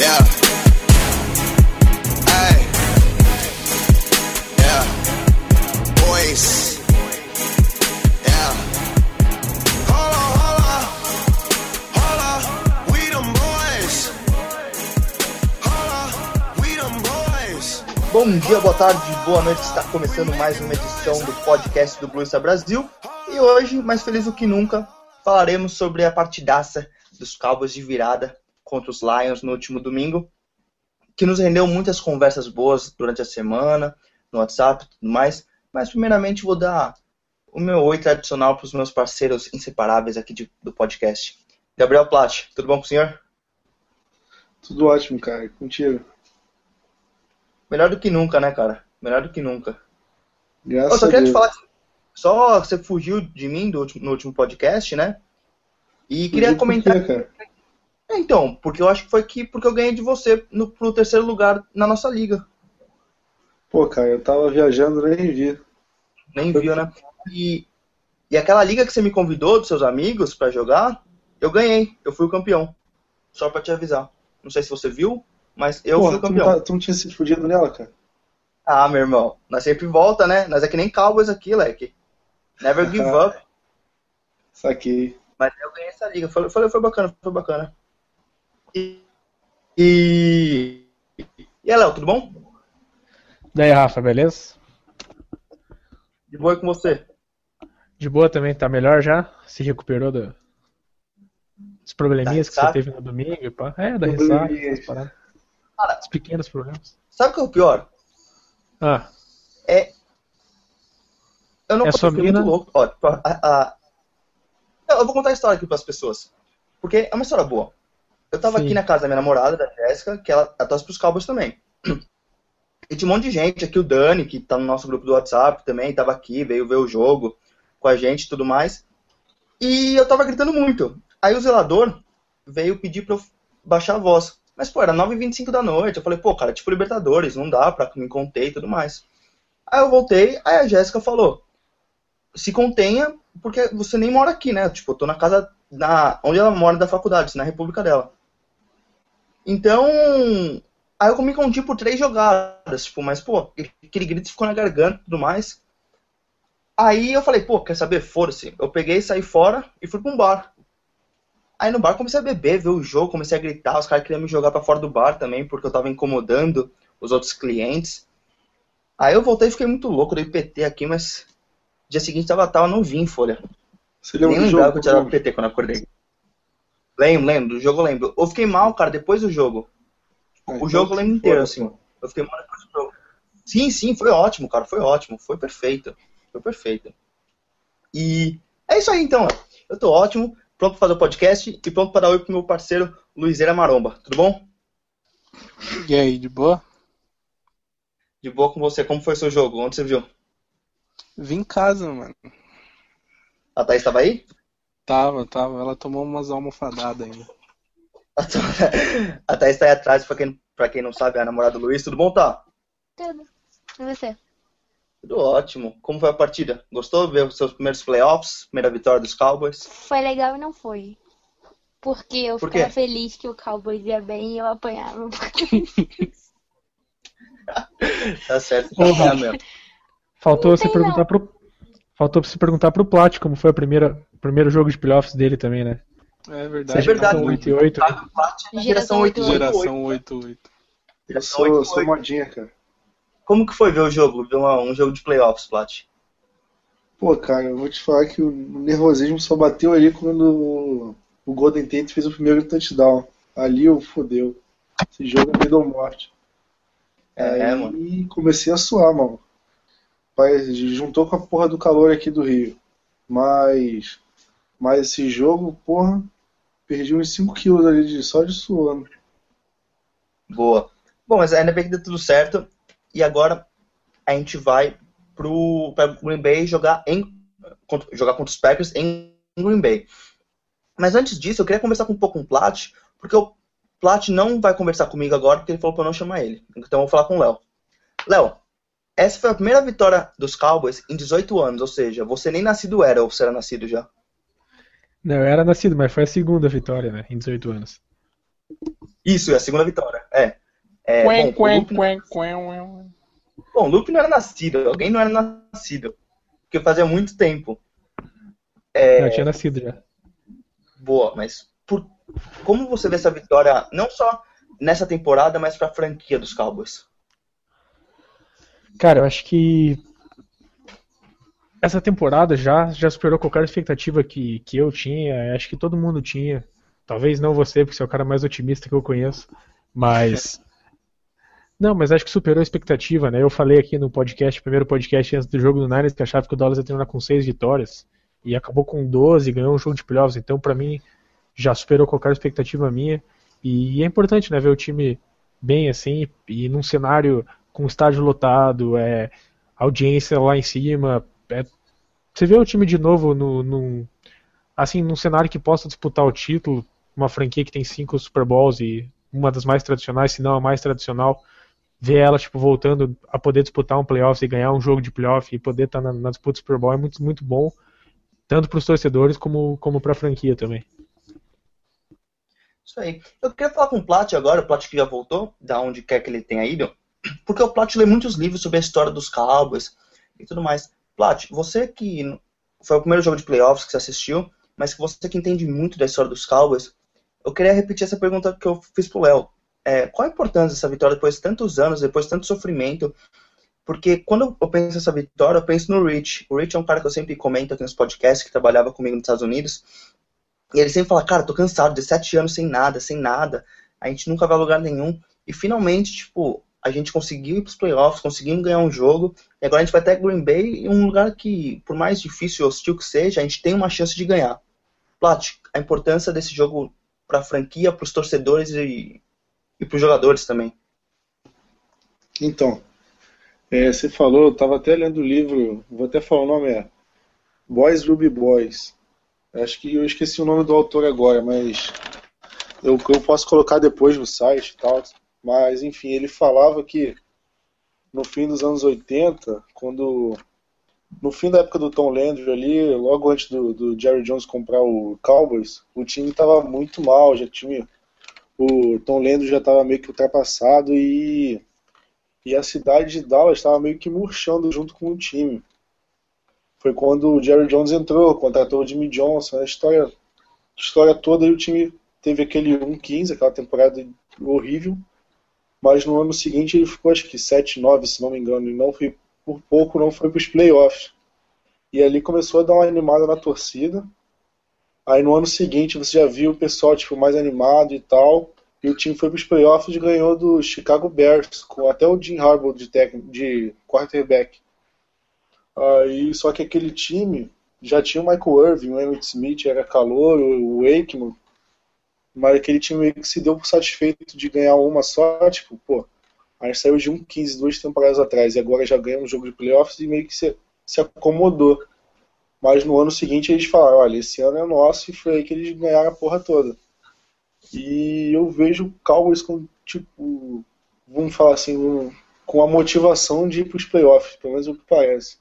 Yeah. Hey. Yeah. Boys. Bom dia, boa tarde, boa noite. Está começando mais uma edição do podcast do Blues Brasil. E hoje, mais feliz do que nunca, falaremos sobre a partidaça dos Cowboys de virada contra os Lions no último domingo, que nos rendeu muitas conversas boas durante a semana, no WhatsApp e tudo mais. Mas, primeiramente, vou dar o meu oi tradicional para os meus parceiros inseparáveis aqui de- do podcast. Gabriel Platt, tudo bom com o senhor? Tudo ótimo, cara. Contigo. Melhor do que nunca, né, cara? Melhor do que nunca. Eu Graças só a queria te falar que só você fugiu de mim do último- no último podcast, né? E queria Fugiu comentar. quê, cara? É, então, porque eu acho que foi que porque eu ganhei de você no, pro terceiro lugar na nossa liga. Pô, cara, eu tava viajando, nem vi. Nem viu, né? E, e aquela liga que você me convidou dos seus amigos pra jogar, eu ganhei. Eu fui o campeão. Só pra te avisar. Não sei se você viu, mas eu Porra, fui o tu não, campeão. tá- tu não tinha se fudido nela, cara? Ah, meu irmão, nós sempre volta, né? Nós é que nem Cowboys aqui, leque. Never give up. Saquei. Mas eu ganhei essa liga. Foi, foi, foi bacana, foi bacana. E. E. E aí, Léo, tudo bom? Daí, Rafa, beleza? De boa aí com você? De boa também, tá melhor já? Se recuperou do- dos probleminhas que você teve no domingo e pá. É, da ressaca, essas paradas. Cara. Os pequenos problemas. Sabe o que é o pior? Ah, Eu não É sua mina? muito louco. Ó, a- a- Eu eu vou contar a história aqui pras pessoas. Porque é uma história boa. Eu tava Sim. aqui na casa da minha namorada, da Jéssica, que ela, ela torce pros Cowboys também. E tinha um monte de gente, aqui o Dani, que tá no nosso grupo do WhatsApp também, tava aqui, veio ver o jogo com a gente e tudo mais. E eu tava gritando muito. Aí o zelador veio pedir pra eu baixar a voz. Mas, pô, era 9h25 da noite. Eu falei, pô, cara, tipo Libertadores, não dá pra me conter e tudo mais. Aí eu voltei, aí a Jéssica falou, se contenha, porque você nem mora aqui, né? Tipo, eu tô na casa, na, onde ela mora da faculdade, na república dela. Então, aí eu me conti por três jogadas, tipo, mas, pô, aquele grito ficou na garganta e tudo mais. Aí eu falei, pô, quer saber? Foda-se. Eu peguei, saí fora e fui pra um bar. Aí no bar comecei a beber, ver o jogo, comecei a gritar, os caras queriam me jogar pra fora do bar também, porque eu tava incomodando os outros clientes. Aí eu voltei e fiquei muito louco, dei PT aqui, mas dia seguinte tava, tava novinho em folha. Você Nem do lembrava jogo? que eu tinha dado PT quando eu acordei. Lembro, lembro, do jogo eu lembro. Eu fiquei mal, cara, depois do jogo. Ah, O então jogo eu lembro inteiro, assim. Eu fiquei mal depois do jogo. Sim, sim, foi ótimo, cara, foi ótimo, foi perfeito. Foi perfeito. E é isso aí então, eu tô ótimo, pronto pra fazer o podcast e pronto pra dar oi pro meu parceiro Luizeira Maromba. Tudo bom? E aí, de boa? De boa com você, como foi seu jogo? Onde você viu? Vim em casa, mano. A Thaís tava aí? Tava, tava. Ela tomou umas almofadadas ainda. A Thaís tá aí atrás, pra quem, pra quem não sabe, é a namorada do Luiz. Tudo bom, tá? Tudo. E você? Tudo ótimo. Como foi a partida? Gostou de ver os seus primeiros playoffs? Primeira vitória dos Cowboys? Foi legal e não foi. Porque eu Por ficava quê? feliz que o Cowboys ia bem e eu apanhava. Tá certo. Tá mesmo. faltou Não você perguntar não. pro. Faltou você perguntar pro Plat como foi a primeira, o primeiro jogo de playoffs dele também, né? É verdade. É verdade. Geração 8 e 8, né? Geração Geração 888. Geração 88. Eu Geração sou, 888. sou modinha, cara. Como que foi ver o jogo? Ver uma- um jogo de playoffs, Plat? Pô, cara, eu vou te falar que o nervosismo só bateu ali quando o- Golden Tate fez o primeiro touchdown. Ali eu fodeu. Esse jogo me deu morte. É, Aí mano. comecei a suar, mano. Pai, juntou com a porra do calor aqui do Rio. Mas, mas esse jogo, porra, perdi uns 5 quilos ali de, só de suando. Boa. Bom, mas ainda bem que deu tudo certo. E agora a gente vai pro pra Green Bay jogar em contra- jogar contra os Packers em Green Bay. Mas antes disso, eu queria conversar com um pouco com o Plat, porque o Plat não vai conversar comigo agora, porque ele falou pra eu não chamar ele. Então eu vou falar com o Léo. Léo, essa foi a primeira vitória dos Cowboys em 18 anos, ou seja, você nem nascido era, ou você era nascido já? Não, eu era nascido, mas foi a segunda vitória, né? Em 18 anos. Isso, é a segunda vitória. É. é Quen, bom, quen, Luke, quen, quen, quen. bom, o Luke não era nascido, alguém não era nascido. Porque fazia muito tempo. É, Eu tinha nascido já. boa, mas por, como você vê essa vitória, não só nessa temporada, mas pra franquia dos Cowboys? Cara, eu acho que essa temporada já, já superou qualquer expectativa que, que eu tinha. Acho que todo mundo tinha. Talvez não você, porque você é o cara mais otimista que eu conheço. Mas. Não, mas acho que superou a expectativa, né? Eu falei aqui no podcast, primeiro podcast antes do jogo do Niners, que achava que o Dallas ia terminar com 6 vitórias. E acabou com 12, ganhou um jogo de playoffs. Então, pra mim, já superou qualquer expectativa minha. E é importante, né, ver o time bem assim, e num cenário com estádio lotado, é, audiência lá em cima. é- você vê o time de novo no, num, assim, num cenário que possa disputar o título, uma franquia que tem cinco Super Bowls e uma das mais tradicionais, se não a mais tradicional, ver ela tipo voltando a poder disputar um playoff e ganhar um jogo de playoff e poder estar na, na disputa do Super Bowl é muito muito bom, tanto para os torcedores como como para a franquia também. Isso aí. Eu queria falar com o Plat agora, o Plat que já voltou, da onde quer que ele tenha ido, porque o Plat lê muitos livros sobre a história dos Cowboys e tudo mais. Plat, você que foi o primeiro jogo de playoffs que você assistiu, mas que você que entende muito da história dos Cowboys, eu queria repetir essa pergunta que eu fiz pro Léo. É, qual a importância dessa vitória depois de tantos anos, depois de tanto sofrimento? Porque quando eu penso nessa vitória, eu penso no Rich. O Rich é um cara que eu sempre comento aqui nos podcasts, que trabalhava comigo nos Estados Unidos. E ele sempre fala, cara, tô cansado, 17 anos sem nada, sem nada. A gente nunca vai a lugar nenhum. E finalmente, tipo, a gente conseguiu ir pros playoffs, conseguimos ganhar um jogo. E agora a gente vai até Green Bay, um lugar que, por mais difícil e hostil que seja, a gente tem uma chance de ganhar. Plat, a importância desse jogo pra franquia, pros torcedores e, e pros jogadores também. Então, é, você falou, eu tava até lendo o livro, vou até falar o nome, é Boys Will Be Boys. Acho que eu esqueci o nome do autor agora, mas eu, eu posso colocar depois no site e tal. Mas, enfim, ele falava que no fim dos anos 80, quando. No fim da época do Tom Landry ali, logo antes do, do Jerry Jones comprar o Cowboys, o time estava muito mal, já tinha. O Tom Landry já estava meio que ultrapassado e, e a cidade de Dallas estava meio que murchando junto com o time. Foi quando o Jerry Jones entrou, contratou o Jimmy Johnson, a história, história toda e o time teve aquele 1-15, aquela temporada horrível. Mas no ano seguinte ele ficou acho que 7-9, se não me engano, e não foi por pouco não foi para os playoffs. E ali começou a dar uma animada na torcida. Aí no ano seguinte você já viu o pessoal tipo, mais animado e tal. E o time foi para os playoffs e ganhou do Chicago Bears, com até o Jim Harbaugh de, técnico, de quarterback. Aí, só que aquele time já tinha o Michael Irving, o Emmitt Smith era calor, o Wakeman, mas aquele time meio que se deu por satisfeito de ganhar uma só, tipo, pô, a gente saiu de um 15 duas temporadas atrás e agora já ganhamos um jogo de playoffs e meio que se, se acomodou. Mas no ano seguinte eles falaram, olha, esse ano é nosso e foi aí que eles ganharam a porra toda. E eu vejo o Cowboys com, tipo, vamos falar assim, um, com a motivação de ir para os playoffs, pelo menos o que parece.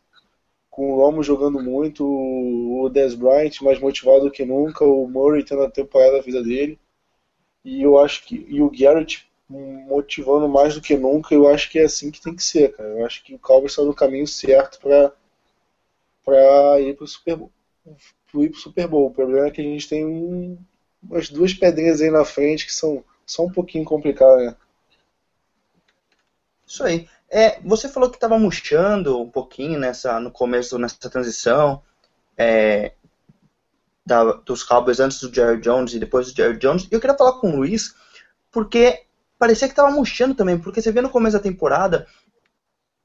Com o Romo jogando muito, o Dez Bryant mais motivado do que nunca, o Murray tendo a temporada da vida dele. E eu acho que. E o Garrett motivando mais do que nunca, eu acho que é assim que tem que ser, cara. Eu acho que o Cowboys está no caminho certo para para ir pro Super Bowl. ir pro Super Bowl. O problema é que a gente tem um, umas duas pedrinhas aí na frente que são só um pouquinho complicadas, né? Isso aí. É, você falou que estava murchando um pouquinho nessa, no começo, nessa transição é, da, dos Cowboys antes do Jerry Jones e depois do Jerry Jones. E eu queria falar com o Luiz, porque parecia que estava murchando também, porque você vê no começo da temporada,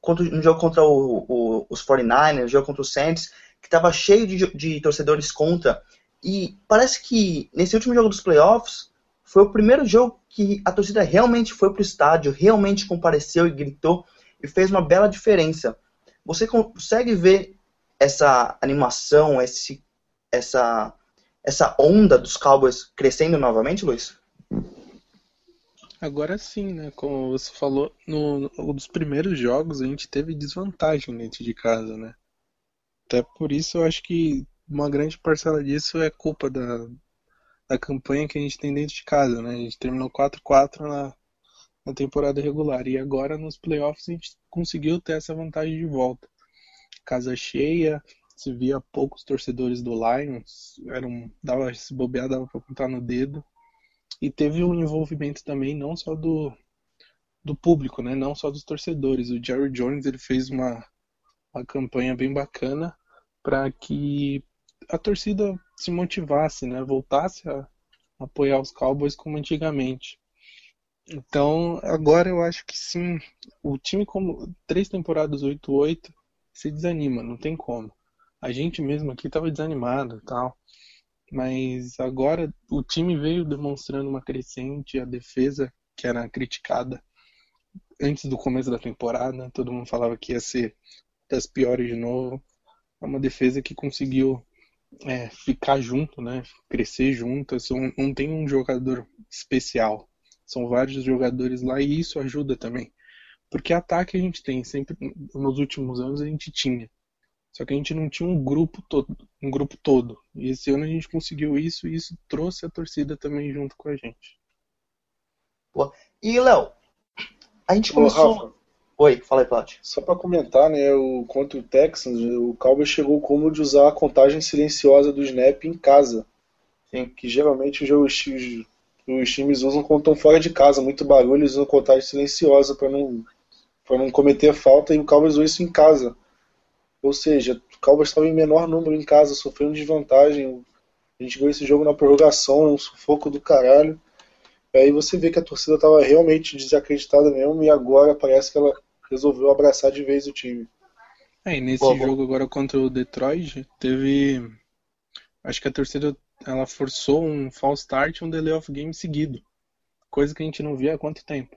no jogo contra o, o, os 49ers, no jogo contra o Saints, que estava cheio de, de torcedores contra. E parece que nesse último jogo dos playoffs, foi o primeiro jogo que a torcida realmente foi pro estádio, realmente compareceu e gritou e fez uma bela diferença. Você consegue ver essa animação, esse, essa, essa onda dos Cowboys crescendo novamente, Luiz? Agora sim, né? Como você falou, no, no dos primeiros jogos a gente teve desvantagem dentro de casa, né? Até por isso eu acho que uma grande parcela disso é culpa da, da campanha que a gente tem dentro de casa, né? A gente terminou 4-4 na, na temporada regular. E agora nos playoffs a gente conseguiu ter essa vantagem de volta. Casa cheia, se via poucos torcedores do Lions, era um, dava se bobear, dava para contar no dedo. E teve um envolvimento também não só do, do público, né? Não só dos torcedores. O Jerry Jones ele fez uma, uma campanha bem bacana para que a torcida se motivasse, né? Voltasse a apoiar os Cowboys como antigamente. Então, agora eu acho que sim, o time como três temporadas 8-8 se desanima, não tem como. A gente mesmo aqui estava desanimado, tal. Mas agora o time veio demonstrando uma crescente, a defesa que era criticada antes do começo da temporada, todo mundo falava que ia ser das piores de novo. É uma defesa que conseguiu é, ficar junto, né? Crescer junto. Assim, não tem um jogador especial. São vários jogadores lá e isso ajuda também. Porque ataque a gente tem, sempre nos últimos anos a gente tinha. Só que a gente não tinha um grupo todo, um grupo todo. E esse ano a gente conseguiu isso e isso trouxe a torcida também junto com a gente. E Léo, a gente Ô, começou. Rafa, Oi, fala aí, Plat. só para comentar, né, o, contra o Texans, o Cowboys chegou como de usar a contagem silenciosa do snap em casa. Sim. Que geralmente os, os, os- times usam quando estão fora de casa, muito barulho, eles usam contagem silenciosa para não, pra não cometer falta, e o Cowboys usou isso em casa. Ou seja, o Cowboys estava em menor número em casa, sofrendo desvantagem. A gente ganhou esse jogo na prorrogação, um sufoco do caralho. Aí você vê que a torcida estava realmente desacreditada mesmo, e agora parece que ela resolveu abraçar de vez o time. É, e nesse boa. jogo agora contra o Detroit, teve. Acho que a torcida ela forçou um false start e um delay of game seguido. Coisa que a gente não via há quanto tempo.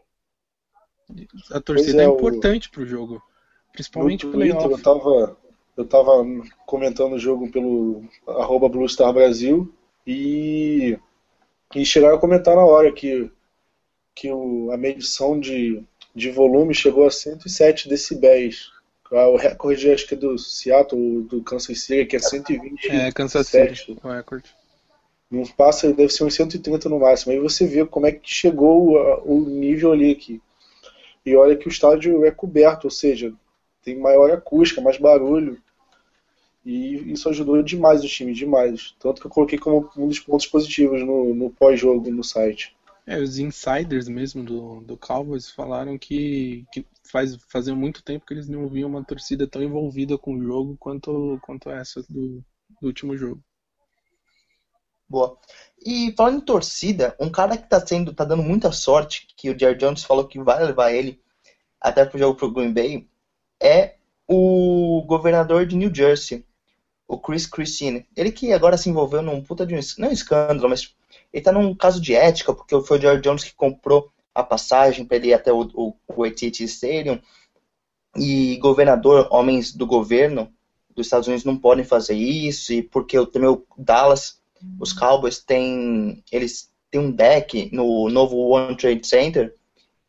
A torcida é, é, o- importante pro jogo. Principalmente no o Twitter eu playoff. tava, eu tava comentando o jogo pelo arroba Blue Star Brasil e, e chegaram a comentar na hora que, que o, a medição de, de volume chegou a 107 decibéis. Ah, O recorde acho que é do Seattle, do Kansas City, que é 120. É, Kansas. City, o recorde. Não passa, deve ser uns 130 no máximo. Aí você vê como é que chegou o nível ali aqui. E olha que o estádio é coberto, ou seja, tem maior acústica, mais barulho. E isso ajudou demais o time, demais. Tanto que eu coloquei como um dos pontos positivos no, no pós-jogo no site. É, os insiders mesmo do, do Cowboys falaram que, que faz, fazia muito tempo que eles não viam uma torcida tão envolvida com o jogo quanto, quanto essa do, do último jogo. Boa. E falando em torcida, um cara que tá sendo, tá dando muita sorte, que o Jerry Jones falou que vai levar ele até pro jogo pro Green Bay, é o governador de New Jersey, o Chris Christine. Ele que agora se envolveu num puta de um, não um escândalo, mas ele tá num caso de ética, porque foi o Jerry Jones que comprou a passagem para ele ir até o, o, o AT&T Stadium, e governador, homens do governo dos Estados Unidos não podem fazer isso, e porque também o Dallas os Cowboys têm eles têm um deck no novo One Trade Center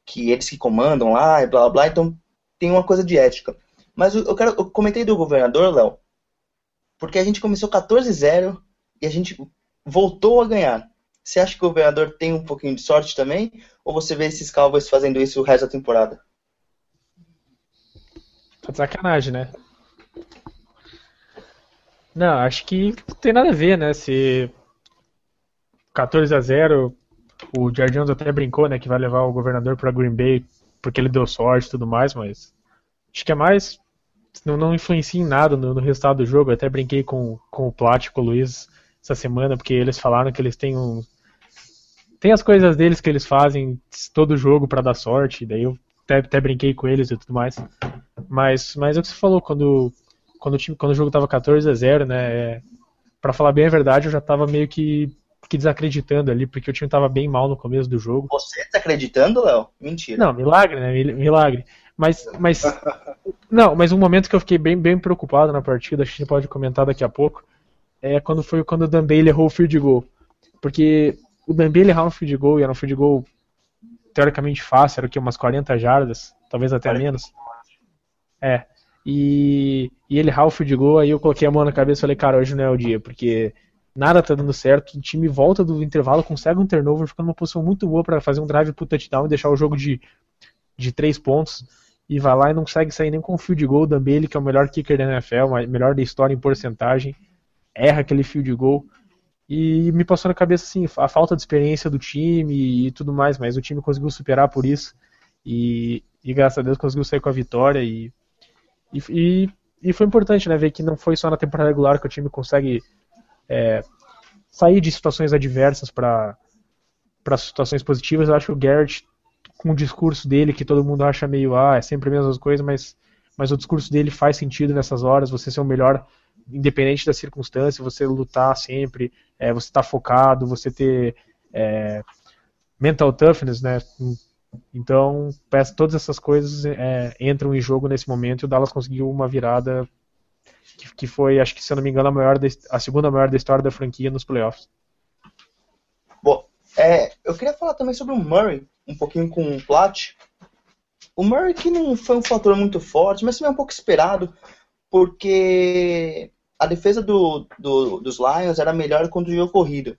que eles que comandam lá e blá blá blá, então tem uma coisa de ética. Mas eu, quero eu comentei do governador, Léo, porque a gente começou 14-0 e a gente voltou a ganhar. Você acha que o governador tem um pouquinho de sorte também? Ou você vê esses Cowboys fazendo isso o resto da temporada? Tá de sacanagem, né? Não, acho que não tem nada a ver, né? Se 14 a 0 o Jerry Jones até brincou, né, que vai levar o governador para Green Bay porque ele deu sorte e tudo mais, mas acho que é mais não, não influencia em nada no, no resultado do jogo. Eu até brinquei com, com o Plat com o Luiz essa semana, porque eles falaram que eles têm um tem as coisas deles que eles fazem todo jogo para dar sorte, daí eu até, até brinquei com eles e tudo mais. Mas, mas é o que você falou, quando, quando, o, time, quando o jogo tava 14 a 0 né? É, para falar bem a verdade, eu já tava meio que, que desacreditando ali, porque o time tava bem mal no começo do jogo. Você tá acreditando, Léo? Mentira. Não, milagre, né? mil- Milagre. Mas, mas não, mas um momento que eu fiquei bem, bem preocupado na partida, acho que a gente pode comentar daqui a pouco, é quando foi quando o Dan Bailey errou o field goal. Porque o Dan Bailey errar um field goal, e era um field goal teoricamente fácil, era o que, umas 40 jardas, talvez até 40. menos. É. E, e ele o field goal, aí eu coloquei a mão na cabeça e falei, cara, hoje não é o dia, porque nada tá dando certo, o time volta do intervalo, consegue um turnover, fica numa posição muito boa para fazer um drive pro touchdown e deixar o jogo de, de três pontos, e vai lá e não consegue sair nem com o field goal, da Bailey, que é o melhor kicker da NFL, o melhor da história em porcentagem, erra aquele field goal, e me passou na cabeça assim, a falta de experiência do time e tudo mais, mas o time conseguiu superar por isso, e, e graças a Deus conseguiu sair com a vitória, e, e, e foi importante, né, ver que não foi só na temporada regular que o time consegue é, sair de situações adversas para situações positivas. Eu acho que o Garrett, com o discurso dele, que todo mundo acha meio, ah, é sempre a mesma coisa, mas, mas o discurso dele faz sentido nessas horas, você ser o melhor, independente da circunstância, você lutar sempre, é, você estar tá focado, você ter é, mental toughness, né? Então, todas essas coisas é, entram em jogo nesse momento e o Dallas conseguiu uma virada que, que foi, acho que se eu não me engano, a, maior da, a segunda maior da história da franquia nos playoffs. Bom, é, eu queria falar também sobre o Murray, um pouquinho com o Platt. O Murray que não foi um fator muito forte, mas também é um pouco esperado, porque a defesa do, do, dos Lions era melhor quando o jogo corrido.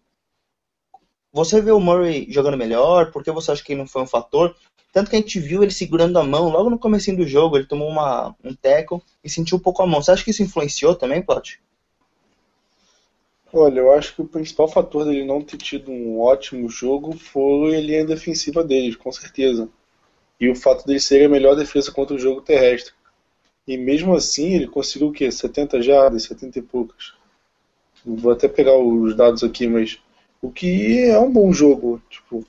Você vê o Murray jogando melhor? Por que você acha que ele não foi um fator? Tanto que a gente viu ele segurando a mão logo no começo do jogo, ele tomou uma, um tackle e sentiu um pouco a mão. Você acha que isso influenciou também, Plot? Olha, eu acho que o principal fator dele não ter tido um ótimo jogo foi a linha defensiva dele, com certeza. E o fato dele ser a melhor defesa contra o jogo terrestre. E mesmo assim, ele conseguiu o quê? 70 jardas, 70 e poucas. Vou até pegar os dados aqui, mas o que é um bom jogo. Tipo,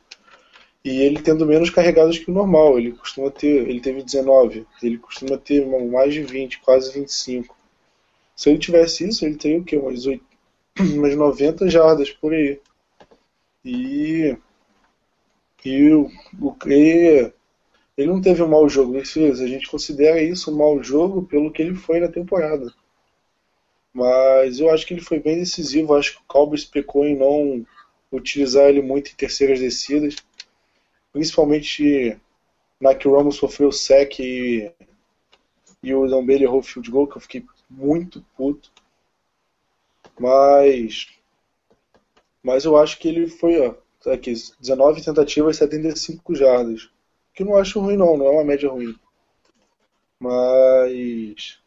e ele tendo menos carregadas que o normal. Ele costuma ter, ele teve 19, ele costuma ter mais de 20, quase 25. Se ele tivesse isso, ele teria o quê? Umas, 8, umas 90 jardas por aí. E, e, o, o, ele não teve um mau jogo, A gente considera isso um mau jogo pelo que ele foi na temporada. Mas eu acho que ele foi bem decisivo. Acho que o Cowboys pecou em não utilizar ele muito em terceiras descidas principalmente na que o Ramos sofreu sec e, e o Dambele errou o field goal, que eu fiquei muito puto. Mas mas eu acho que ele foi, ó, aqui, 19 tentativas, 75 jardas. Que eu não acho ruim não, não é uma média ruim. Mas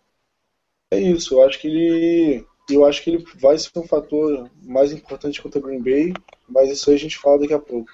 é isso, eu acho que ele eu acho que ele vai ser um fator mais importante contra o Green Bay, mas isso aí a gente fala daqui a pouco.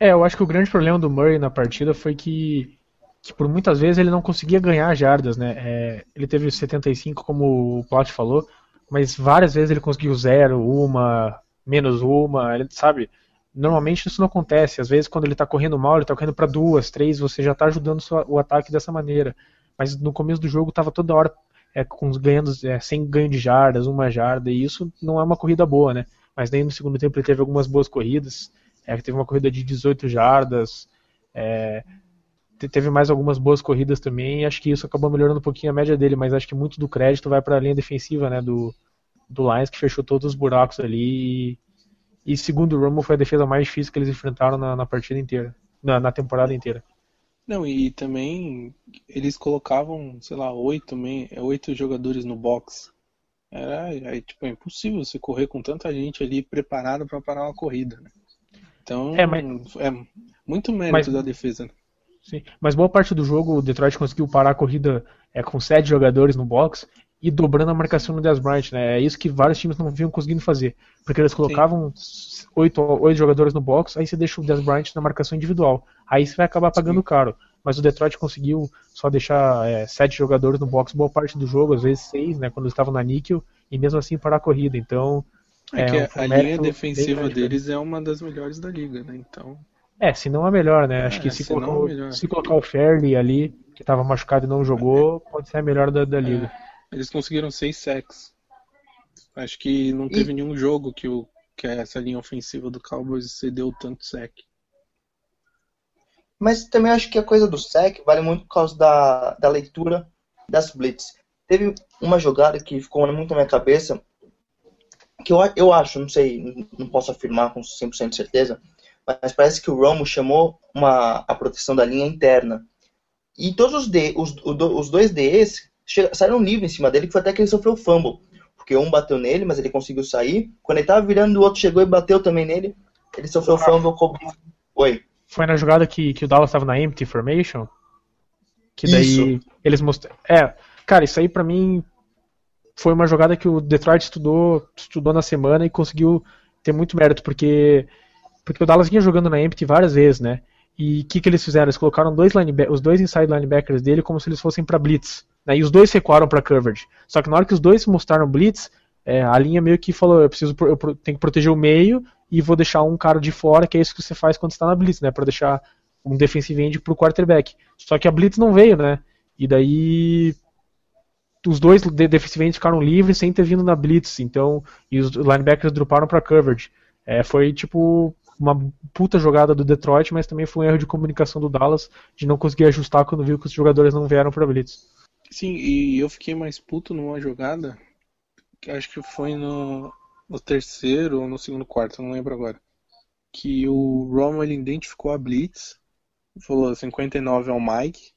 É, eu acho que o grande problema do Murray na partida foi que, que por muitas vezes ele não conseguia ganhar jardas, né? É, ele teve 75, como o Plot falou, mas várias vezes ele conseguiu zero, uma, menos uma, ele, sabe? Normalmente isso não acontece. Às vezes quando ele está correndo mal, ele está correndo para duas, três, você já está ajudando o ataque dessa maneira. Mas no começo do jogo estava toda hora é, com ganhando, é, sem ganho de jardas, uma jarda, e isso não é uma corrida boa, né? Mas nem no segundo tempo ele teve algumas boas corridas é, teve uma corrida de 18 jardas, é, teve mais algumas boas corridas também, e acho que isso acabou melhorando um pouquinho a média dele, mas acho que muito do crédito vai para a linha defensiva né, do, do Lions, que fechou todos os buracos ali, e, e segundo o Romo foi a defesa mais difícil que eles enfrentaram na, na partida inteira, na, na temporada inteira. Não, e também eles colocavam, sei lá, oito, oito jogadores no box. Era, é, tipo, é impossível você correr com tanta gente ali preparada para parar uma corrida, né? Então, é, mas... é muito mérito mas... da defesa. Sim, mas boa parte do jogo o Detroit conseguiu parar a corrida é, com sete jogadores no box e dobrando a marcação no Dez Bryant, né? É isso que vários times não vinham conseguindo fazer. Porque eles colocavam oito, oito jogadores no box, aí você deixa o Dez Bryant na marcação individual. Aí você vai acabar pagando Sim. caro. Mas o Detroit conseguiu só deixar é, sete jogadores no box boa parte do jogo, às vezes seis, né? Quando eles estavam na níquel, e mesmo assim parar a corrida. Então, é, é que um a linha defensiva deles é uma das melhores da liga, né? Então. É, se não a melhor, né? Acho que é, se, se, colocar, se colocar o Fairley ali, que estava machucado e não jogou, pode ser a melhor da, da liga. Eles conseguiram seis sacks. Acho que não teve e... nenhum jogo que, o, que essa linha ofensiva do Cowboys cedeu tanto sack. Mas também acho que a coisa do sack vale muito por causa da, da leitura das blitz. Teve uma jogada que ficou muito na minha cabeça, que eu, eu acho, não sei, não posso afirmar com 100% de certeza, mas parece que o Romo chamou uma, a proteção da linha interna. E todos os, D, os, os dois Ds saíram livres em cima dele, que foi até que ele sofreu fumble. porque um bateu nele, mas ele conseguiu sair. Quando ele tava virando, o outro chegou e bateu também nele. Ele sofreu fumble. Oi. Foi na jogada que, que o Dallas estava na empty formation? Que daí eles mostraram. É, cara, isso aí pra mim foi uma jogada que o Detroit estudou, estudou na semana e conseguiu ter muito mérito, porque porque o Dallas vinha jogando na empty várias vezes, né? E o que, que eles fizeram? Eles colocaram dois os dois inside linebackers dele como se eles fossem pra blitz, né? E os dois recuaram pra coverage. Só que na hora que os dois mostraram blitz, é, a linha meio que falou, eu preciso eu tenho que proteger o meio e vou deixar um cara de fora, que é isso que você faz quando está na blitz, né? Pra deixar um defensive end pro quarterback. Só que a blitz não veio, né? E daí os dois de- defensive ends ficaram livres sem ter vindo na blitz, então e os linebackers droparam para coverage. É, foi tipo uma puta jogada do Detroit, mas também foi um erro de comunicação do Dallas de não conseguir ajustar quando viu que os jogadores não vieram para blitz. Sim, e eu fiquei mais puto numa jogada, que acho que foi no, no terceiro ou no segundo quarto, não lembro agora. Que o Romo ele identificou a Blitz, falou 59 é o Mike,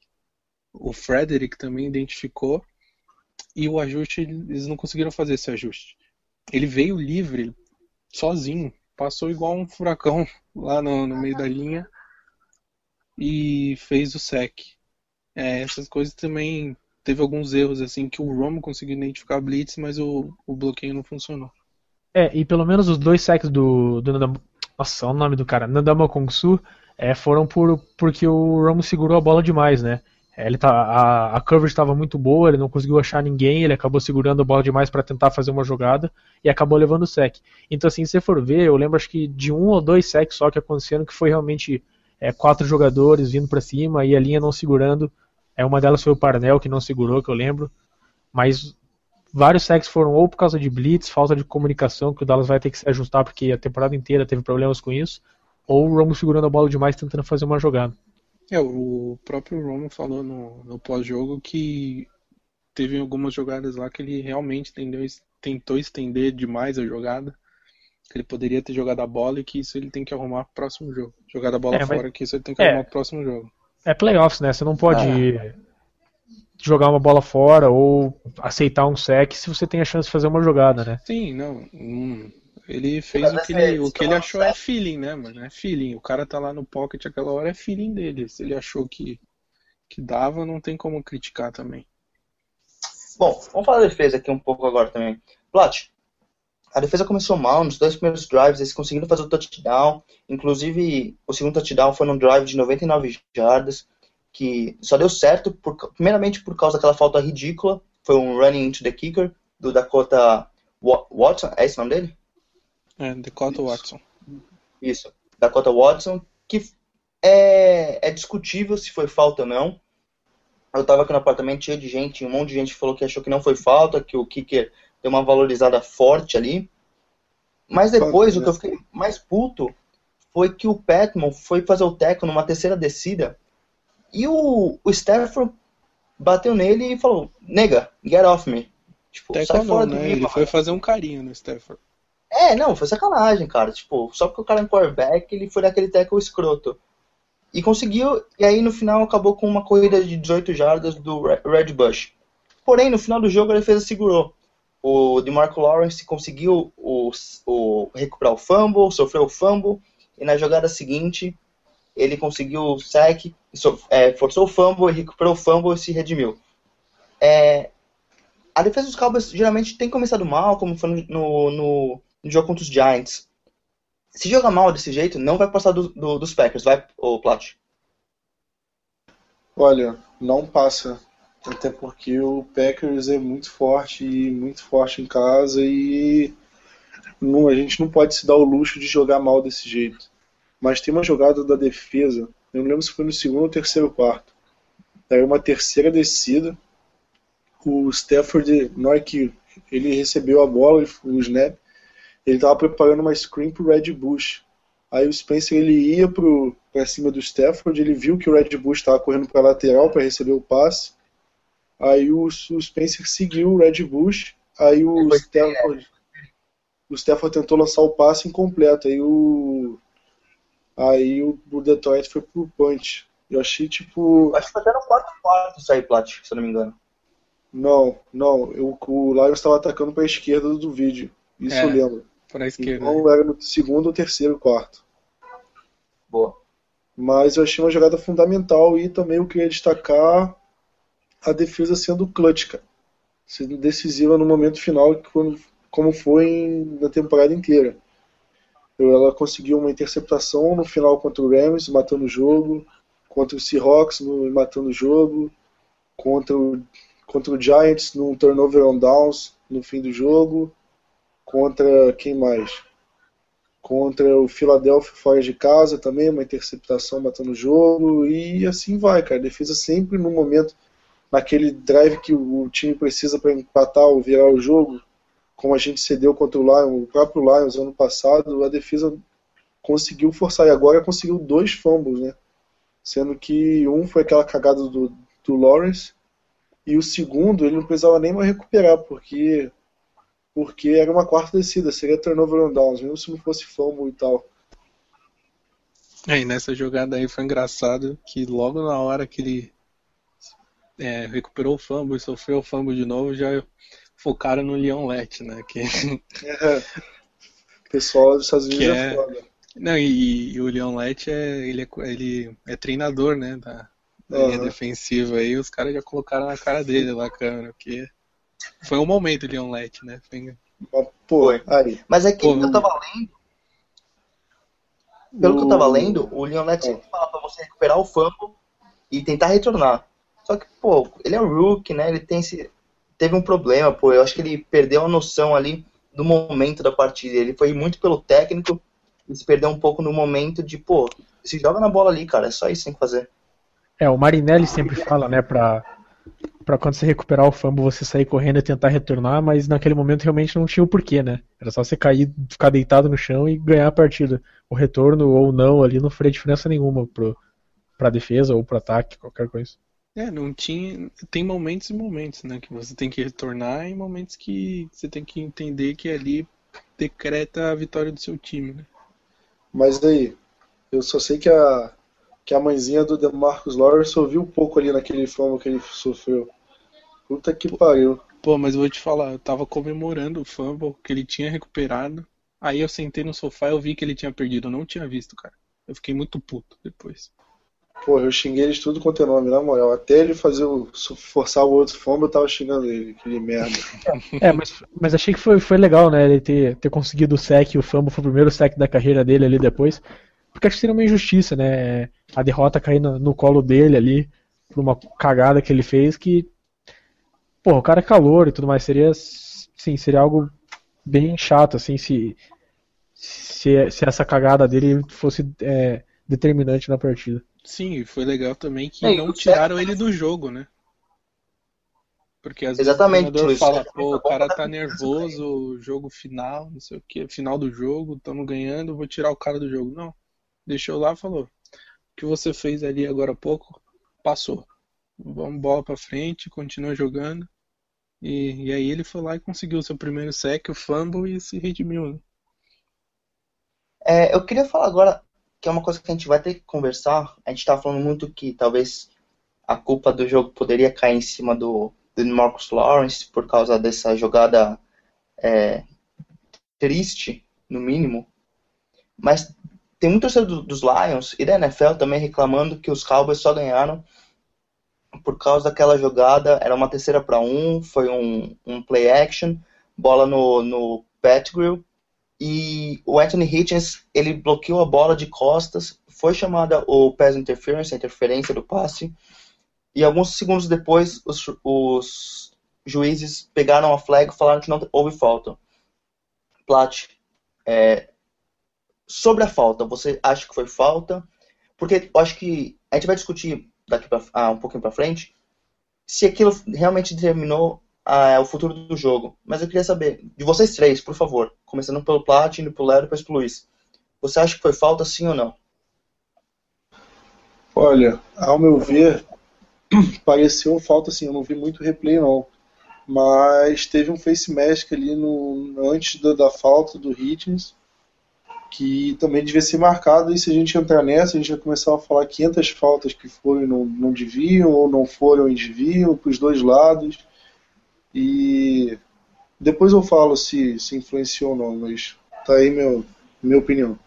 o Frederick também identificou, e o ajuste eles não conseguiram fazer esse ajuste. Ele veio livre, sozinho, passou igual um furacão lá no, no meio da linha e fez o sec. É, essas coisas também teve alguns erros assim que o Romo conseguiu identificar a blitz, mas o, o bloqueio não funcionou. É, e pelo menos os dois sacks do, do Nandam... Nossa, o nome do cara, Nandama Kongsu, é, foram por, porque o Ramos segurou a bola demais, né? É, Ele tá, a, a coverage estava muito boa, ele não conseguiu achar ninguém, ele acabou segurando a bola demais para tentar fazer uma jogada e acabou levando o sec. Então, assim, se você for ver, eu lembro acho que de um ou dois sacks só que aconteceram que foi realmente é, quatro jogadores vindo para cima e a linha não segurando. É, uma delas foi o Parnell que não segurou, que eu lembro. Mas vários sacks foram ou por causa de blitz, falta de comunicação, que o Dallas vai ter que se ajustar porque a temporada inteira teve problemas com isso, ou o Ramos segurando a bola demais tentando fazer uma jogada. É, o próprio Romo falou no, no pós-jogo que teve algumas jogadas lá que ele realmente tendeu, tentou estender demais a jogada, que ele poderia ter jogado a bola e que isso ele tem que arrumar pro próximo jogo. Jogado a bola É, mas- fora, que isso ele tem que é. arrumar pro próximo jogo. É playoffs, né? Você não pode jogar uma bola fora ou aceitar um sec se você tem a chance de fazer uma jogada, né? Sim, não. hum, ele fez o que ele, o que ele achou é feeling, né, mano? É feeling. O cara tá lá no pocket aquela hora é feeling dele. Se ele achou que, que dava, não tem como criticar também. Bom, vamos falar da defesa aqui um pouco agora também. Plat, a defesa começou mal nos dois primeiros drives, eles conseguiram fazer o touchdown. Inclusive, o segundo touchdown foi num drive de 99 jardas, que só deu certo, por- primeiramente por causa daquela falta ridícula. Foi um running into the kicker do Dakota Wa- Watson, é esse o nome dele? É, Dakota Watson. Isso, Dakota Watson, que é, é discutível se foi falta ou não. Eu tava aqui no apartamento cheio de gente, um monte de gente falou que achou que não foi falta, que o kicker deu uma valorizada forte ali. Mas depois, Falta, o que eu fiquei mais puto foi que o Petman foi fazer o teco numa terceira descida e o, o Stafford bateu nele e falou, nega, get off me. Tipo, Até sai não, fora do né? mim, Ele mano." foi fazer um carinho no Stafford. É, não, foi sacanagem, cara. Tipo, só porque o cara é um quarterback, ele foi daquele tackle escroto. E conseguiu, e aí no final acabou com uma corrida de 18 jardas do Re- Red Bush. Porém, no final do jogo a defesa segurou. O DeMarco Lawrence conseguiu o, o, recuperar o fumble, sofreu o fumble, e na jogada seguinte ele conseguiu o sack, so- é, forçou o fumble, recuperou o fumble e se redimiu. É, a defesa dos Cowboys geralmente tem começado mal, como foi no, no, no- jogo contra os Giants. Se jogar mal desse jeito, não vai passar do- do- dos Packers, vai, o Plat? Olha, não passa. Até porque o Packers é muito forte e muito forte em casa e não, a gente não pode se dar o luxo de jogar mal desse jeito. Mas tem uma jogada da defesa, eu não lembro se foi no segundo ou terceiro quarto. Era uma terceira descida. O Stafford, na hora que ele recebeu a bola, o snap, ele estava preparando uma screen pro Red Bush. Aí o Spencer ele ia para cima do Stafford, ele viu que o Red Bush estava correndo para lateral para receber o passe. Aí o, o Spencer seguiu o Red Bush, aí o Stafford o Stafford tentou lançar o passe incompleto, aí o aí o, o Detroit foi pro punch. Eu achei tipo, Acho que foi até no quarto quarto isso aí, Plat, se eu não me engano. Não, não. Eu, o Lions estava atacando para a esquerda do vídeo. Isso É. eu lembro. Pra esquerda. Então era no segundo, ou terceiro, quarto. Boa. Mas eu achei uma jogada fundamental e também eu queria destacar a defesa sendo clutch. Sendo decisiva no momento final, como foi na temporada inteira. Ela conseguiu uma interceptação no final contra o Rams, matando o jogo, contra o Seahawks, matando o jogo, contra o, contra o Giants, num turnover on downs no fim do jogo, contra quem mais? contra o Philadelphia fora de casa também, uma interceptação matando o jogo, e assim vai, cara. A defesa sempre no momento, naquele drive que o time precisa para empatar ou virar o jogo, como a gente cedeu contra o Lions, o próprio Lions ano passado, a defesa conseguiu forçar, e agora conseguiu dois fumbles, né? Sendo que um foi aquela cagada do, do Lawrence, e o segundo ele não precisava nem mais recuperar, porque porque era uma quarta descida, seria turnover on downs, mesmo se não fosse fumble e tal. É, e nessa jogada aí foi engraçado que logo na hora que ele é, recuperou o fumble e sofreu o fumble de novo, já focaram no Leon Lett, né? Que, É. O pessoal dos Estados Unidos Que é, é- foda. não, e, e o Leon Lett é, ele, é, ele é treinador, né? Da, da linha Aham. defensiva aí, os caras já colocaram na cara dele lá a câmera, porque foi um momento o Leon Lett, né? Foi- Mas, pô, aí. Mas é que Pô, eu tava lendo. Pelo que eu tava o- lendo, o Leonete sempre fala pra você recuperar o fumble e tentar retornar. Só que, pô, ele é um rookie, né? Ele tem esse. Teve um problema, pô. Eu acho que ele perdeu a noção ali do momento da partida. Ele foi muito pelo técnico e se perdeu um pouco no momento de, pô, se joga na bola ali, cara. É só isso que tem que fazer. É, o Marinelli sempre fala, né, pra, pra quando você recuperar o fumble você sair correndo e tentar retornar, mas naquele momento realmente não tinha o porquê, né? Era só você cair, ficar deitado no chão e ganhar a partida. O retorno ou não ali não faria diferença nenhuma pro, pra defesa ou pro ataque, qualquer coisa. É, não tinha. Tem momentos e momentos, né? Que você tem que retornar e momentos que você tem que entender que ali decreta a vitória do seu time, né? Mas aí, eu só sei que a, que a mãezinha do DeMarcus Lawrence ouviu um pouco ali naquele fumble que ele sofreu. Puta que pariu. Pô, mas eu vou te falar, eu tava comemorando o fumble que ele tinha recuperado. Aí eu sentei no sofá e eu vi que ele tinha perdido. Eu não tinha visto, cara. Eu fiquei muito puto depois. Porra, eu xinguei eles tudo quanto é nome, na moral. Até ele fazer o, forçar o outro fumble, eu tava xingando ele, aquele merda. É, mas, mas achei que foi, foi legal, né, ele ter, ter conseguido o sec, o fumble foi o primeiro sec da carreira dele ali depois. Porque acho que seria uma injustiça, né, a derrota cair no, no colo dele ali, por uma cagada que ele fez que, pô, o cara é calor e tudo mais, seria, sim, seria algo bem chato, assim, se, se, se essa cagada dele fosse é, determinante na partida. Sim, e foi legal também que É, não tiraram ele do jogo, né? Porque às Exatamente, vezes o treinador fala, pô, o cara tá nervoso, jogo final, não sei o que, final do jogo, estamos ganhando, vou tirar o cara do jogo. Não, deixou lá e falou, o que você fez ali agora há pouco, passou. Vamos bola pra frente, continua jogando. E, e aí ele foi lá e conseguiu o seu primeiro sec, o fumble e se redimiu. né? É, eu queria falar agora que é uma coisa que a gente vai ter que conversar. A gente tá falando muito que talvez a culpa do jogo poderia cair em cima do, do Marcus Lawrence por causa dessa jogada é, triste, no mínimo. Mas tem muito torcedor do- dos Lions e da NFL também reclamando que os Cowboys só ganharam por causa daquela jogada. Era uma terceira para um, foi um, um play action, bola no, no Pettigrew e o Anthony Hitchens ele bloqueou a bola de costas, foi chamada o pass interference, a interferência do passe, e alguns segundos depois os, os juízes pegaram a flag e falaram que não houve falta. Plat, é, sobre a falta, você acha que foi falta? Porque eu acho que a gente vai discutir daqui pra, ah, um pouquinho para frente se aquilo realmente determinou ah, o futuro do jogo. Mas eu queria saber, de vocês três, por favor, começando pelo Plat, indo pro Léo e depois pro Luiz. Você acha que foi falta sim ou não? Olha, ao meu ver, pareceu falta assim, eu não vi muito replay não. Mas teve um face mask ali no, antes da, da falta do Hitchens, que também devia ser marcado, e se a gente entrar nessa, a gente vai começar a falar 500 faltas que foram não, não deviam, ou não foram e deviam, para os dois lados. E depois eu falo se, se influenciou ou não, mas tá aí meu, minha opinião.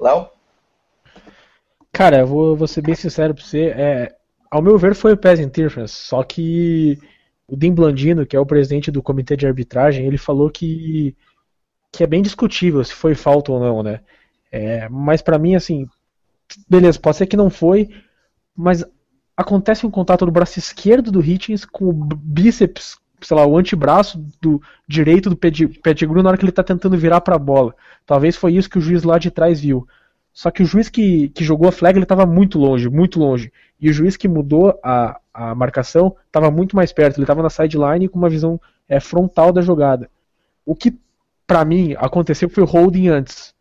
Léo? Cara, eu vou, vou ser bem sincero pra você. É, ao meu ver, foi o Pass Interference. Só que o Dean Blandino, que é o presidente do comitê de arbitragem, ele falou que, que é bem discutível se foi falta ou não, né? É, mas para mim, assim, beleza, pode ser que não foi, mas acontece um contato do braço esquerdo do Hitchens com o bíceps, sei lá, o antebraço do direito do Pettigrew na hora que ele tá tentando virar para a bola. Talvez foi isso que o juiz lá de trás viu. Só que o juiz que, que jogou a flag ele estava muito longe, muito longe. E o juiz que mudou a, a marcação estava muito mais perto. Ele estava na sideline com uma visão é, frontal da jogada. O que, para mim, aconteceu foi o holding antes.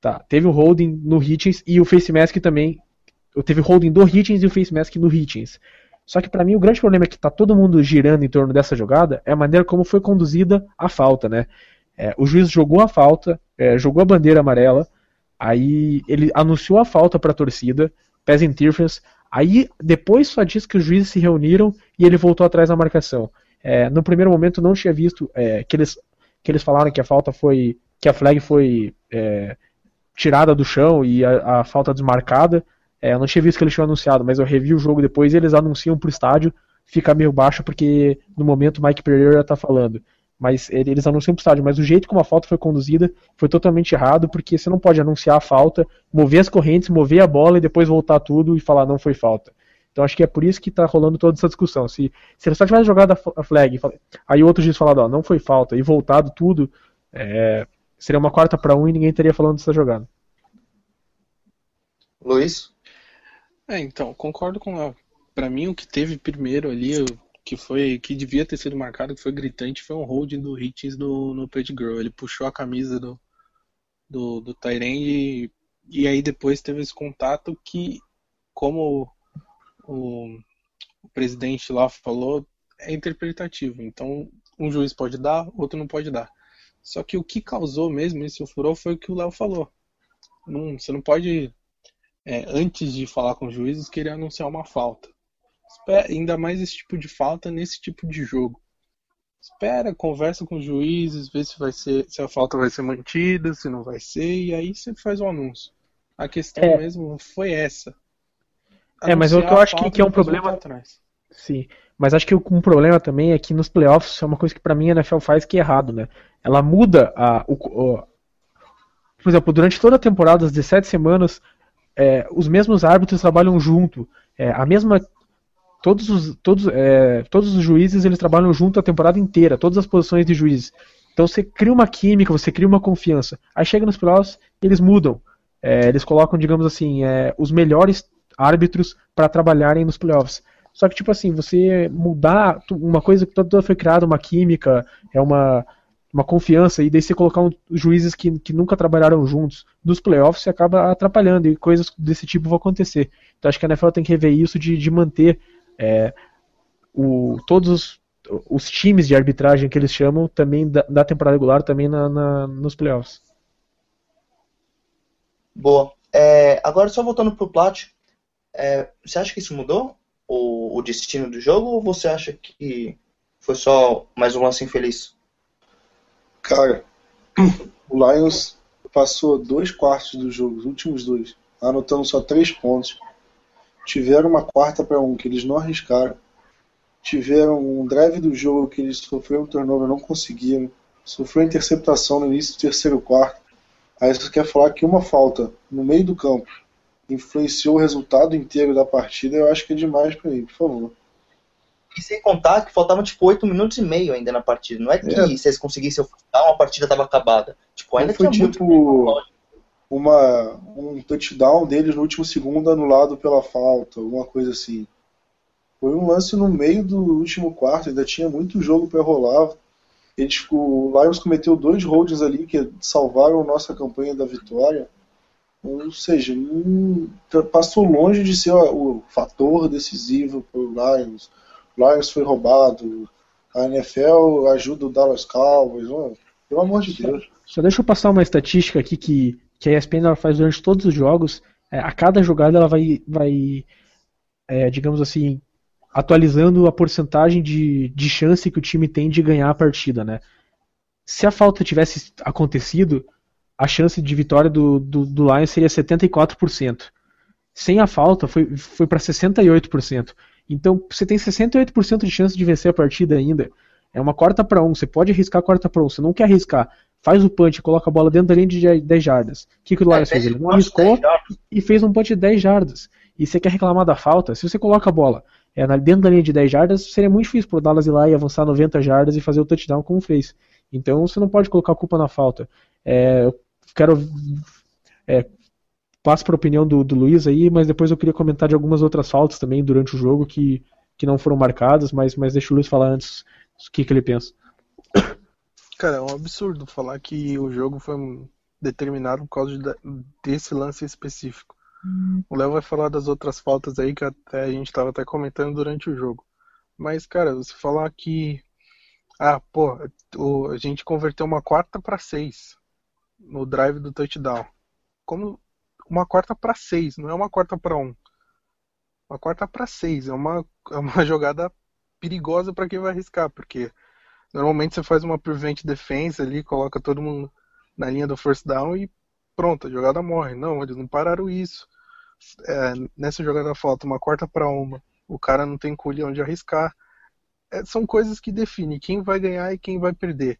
Tá, teve o holding no Hitchens e o face mask também. Teve o holding do Hitchens e o face mask no Hitchens. Só que para mim o grande problema é que tá todo mundo girando em torno dessa jogada é a maneira como foi conduzida a falta, né? É, o juiz jogou a falta, é, jogou a bandeira amarela, aí ele anunciou a falta para a torcida, pass interference, aí depois só diz que os juízes se reuniram e ele voltou atrás na marcação. É, no primeiro momento não tinha visto é, que eles que eles falaram que a falta foi que a flag foi é, tirada do chão e a, a falta desmarcada. É, eu não tinha visto que eles tinham anunciado, mas eu revi o jogo depois e eles anunciam pro estádio, fica meio baixo porque no momento o Mike Pereira tá falando. Mas eles anunciam pro estádio, mas o jeito como a falta foi conduzida foi totalmente errado, porque você não pode anunciar a falta, mover as correntes, mover a bola e depois voltar tudo e falar não foi falta. Então acho que é por isso que tá rolando toda essa discussão. Se, se ele só tivesse jogado a flag, aí outro juiz falado, ó, não foi falta, e voltado tudo, é, seria uma quarta para um e ninguém teria falando dessa jogada. Luiz? É, então, concordo com ela. Para mim, o que teve primeiro ali, que foi que devia ter sido marcado, que foi gritante, foi um holding do Hitchens no, no Pettigrew. Ele puxou a camisa do, do, do Tyrande e, e aí depois teve esse contato que, como o, o presidente lá falou, é interpretativo. Então, um juiz pode dar, outro não pode dar. Só que o que causou mesmo esse furor foi o que o Léo falou. Não, você não pode, é, antes de falar com os juízes, querer anunciar uma falta. Espera, ainda mais esse tipo de falta nesse tipo de jogo. Espera, conversa com os juízes, vê se vai ser, se a falta vai ser mantida, se não vai ser, e aí você faz o anúncio. A questão é. mesmo foi essa. Anunciar é, mas o que eu acho que, que é um problema. Sim. Mas acho que um problema também é que nos playoffs é uma coisa que para mim a NFL faz que é errado, né? Ela muda a, o, o, por exemplo, durante toda a temporada, as 17 semanas, é, os mesmos árbitros trabalham junto. É, a mesma todos os, todos, é, todos os juízes eles trabalham junto a temporada inteira, todas as posições de juízes. Então você cria uma química, você cria uma confiança. Aí chega nos playoffs, eles mudam. É, eles colocam, digamos assim, é, os melhores árbitros para trabalharem nos playoffs. Só que, tipo assim, você mudar uma coisa que toda foi criada, uma química, é uma, uma confiança, e daí você colocar um, juízes que, que nunca trabalharam juntos nos playoffs, você acaba atrapalhando, e coisas desse tipo vão acontecer. Então acho que a NFL tem que rever isso de, de manter é, o, todos os, os, times de arbitragem que eles chamam também da, da temporada regular, também na, na, nos playoffs. Boa. É, agora só voltando pro Plat, é, você acha que isso mudou? o, o destino do jogo ou você acha que foi só mais um lance infeliz? Cara, o Lions passou dois quartos do jogo, os últimos dois, anotando só três pontos. Tiveram uma quarta para um que eles não arriscaram. Tiveram um drive do jogo que eles sofreram um turnover, não conseguiram. Sofreu interceptação no início do terceiro quarto. Aí você quer falar que uma falta no meio do campo influenciou o resultado inteiro da partida, eu acho que é demais para mim, por favor. E sem contar que faltavam tipo 8 minutos e meio ainda na partida. Não é que é. se eles conseguissem uma partida estava acabada. Tipo, ainda foi tinha tipo uma, um touchdown deles no último segundo anulado pela falta, alguma coisa assim. Foi um lance no meio do último quarto, ainda tinha muito jogo para rolar. Eles, o Lions cometeu dois holds ali que salvaram nossa campanha da vitória. Ou seja, passou longe de ser o fator decisivo para o Lions. Lions foi roubado. A NFL ajuda o Dallas Cowboys. Oh, pelo amor de Deus. Só deixa eu passar uma estatística aqui que, que a ESPN ela faz durante todos os jogos. É, a cada jogada ela vai, vai é, digamos assim, atualizando a porcentagem de, de chance que o time tem de ganhar a partida, né? Se a falta tivesse acontecido, a chance de vitória do, do, do Lions seria 74%. Sem a falta, foi, foi para 68%. Então, você tem 68% de chance de vencer a partida ainda. É uma quarta para um. Você pode arriscar a quarta para um. Você não quer arriscar. Faz o punch, coloca a bola dentro da linha de 10 jardas. O que, que o Lions É, fez? Ele não arriscou 10 jardas. e fez um punch de 10 jardas. E você quer reclamar da falta? Se você coloca a bola é, dentro da linha de 10 jardas, seria muito difícil pro Dallas ir lá e avançar 90 jardas e fazer o touchdown como fez. Então você não pode colocar a culpa na falta. É, eu quero. É, passo para a opinião do, do Luiz aí, mas depois eu queria comentar de algumas outras faltas também durante o jogo que, que não foram marcadas, mas, mas deixa o Luiz falar antes o que, que ele pensa. Cara, é um absurdo falar que o jogo foi determinado por causa de- desse lance específico. O Léo vai falar das outras faltas aí que até a gente tava até comentando durante o jogo. Mas, cara, você falar que. Ah, pô, a gente converteu uma quarta pra seis no drive do touchdown. Como uma quarta pra seis, não é uma quarta pra um. Uma quarta pra seis. É uma, é uma jogada perigosa pra quem vai arriscar, porque normalmente você faz uma prevent defense ali, coloca todo mundo na linha do first down e pronto, a jogada morre. Não, eles não pararam isso. É, nessa jogada falta uma quarta para uma. O cara não tem culhão de arriscar. É, são coisas que definem quem vai ganhar e quem vai perder.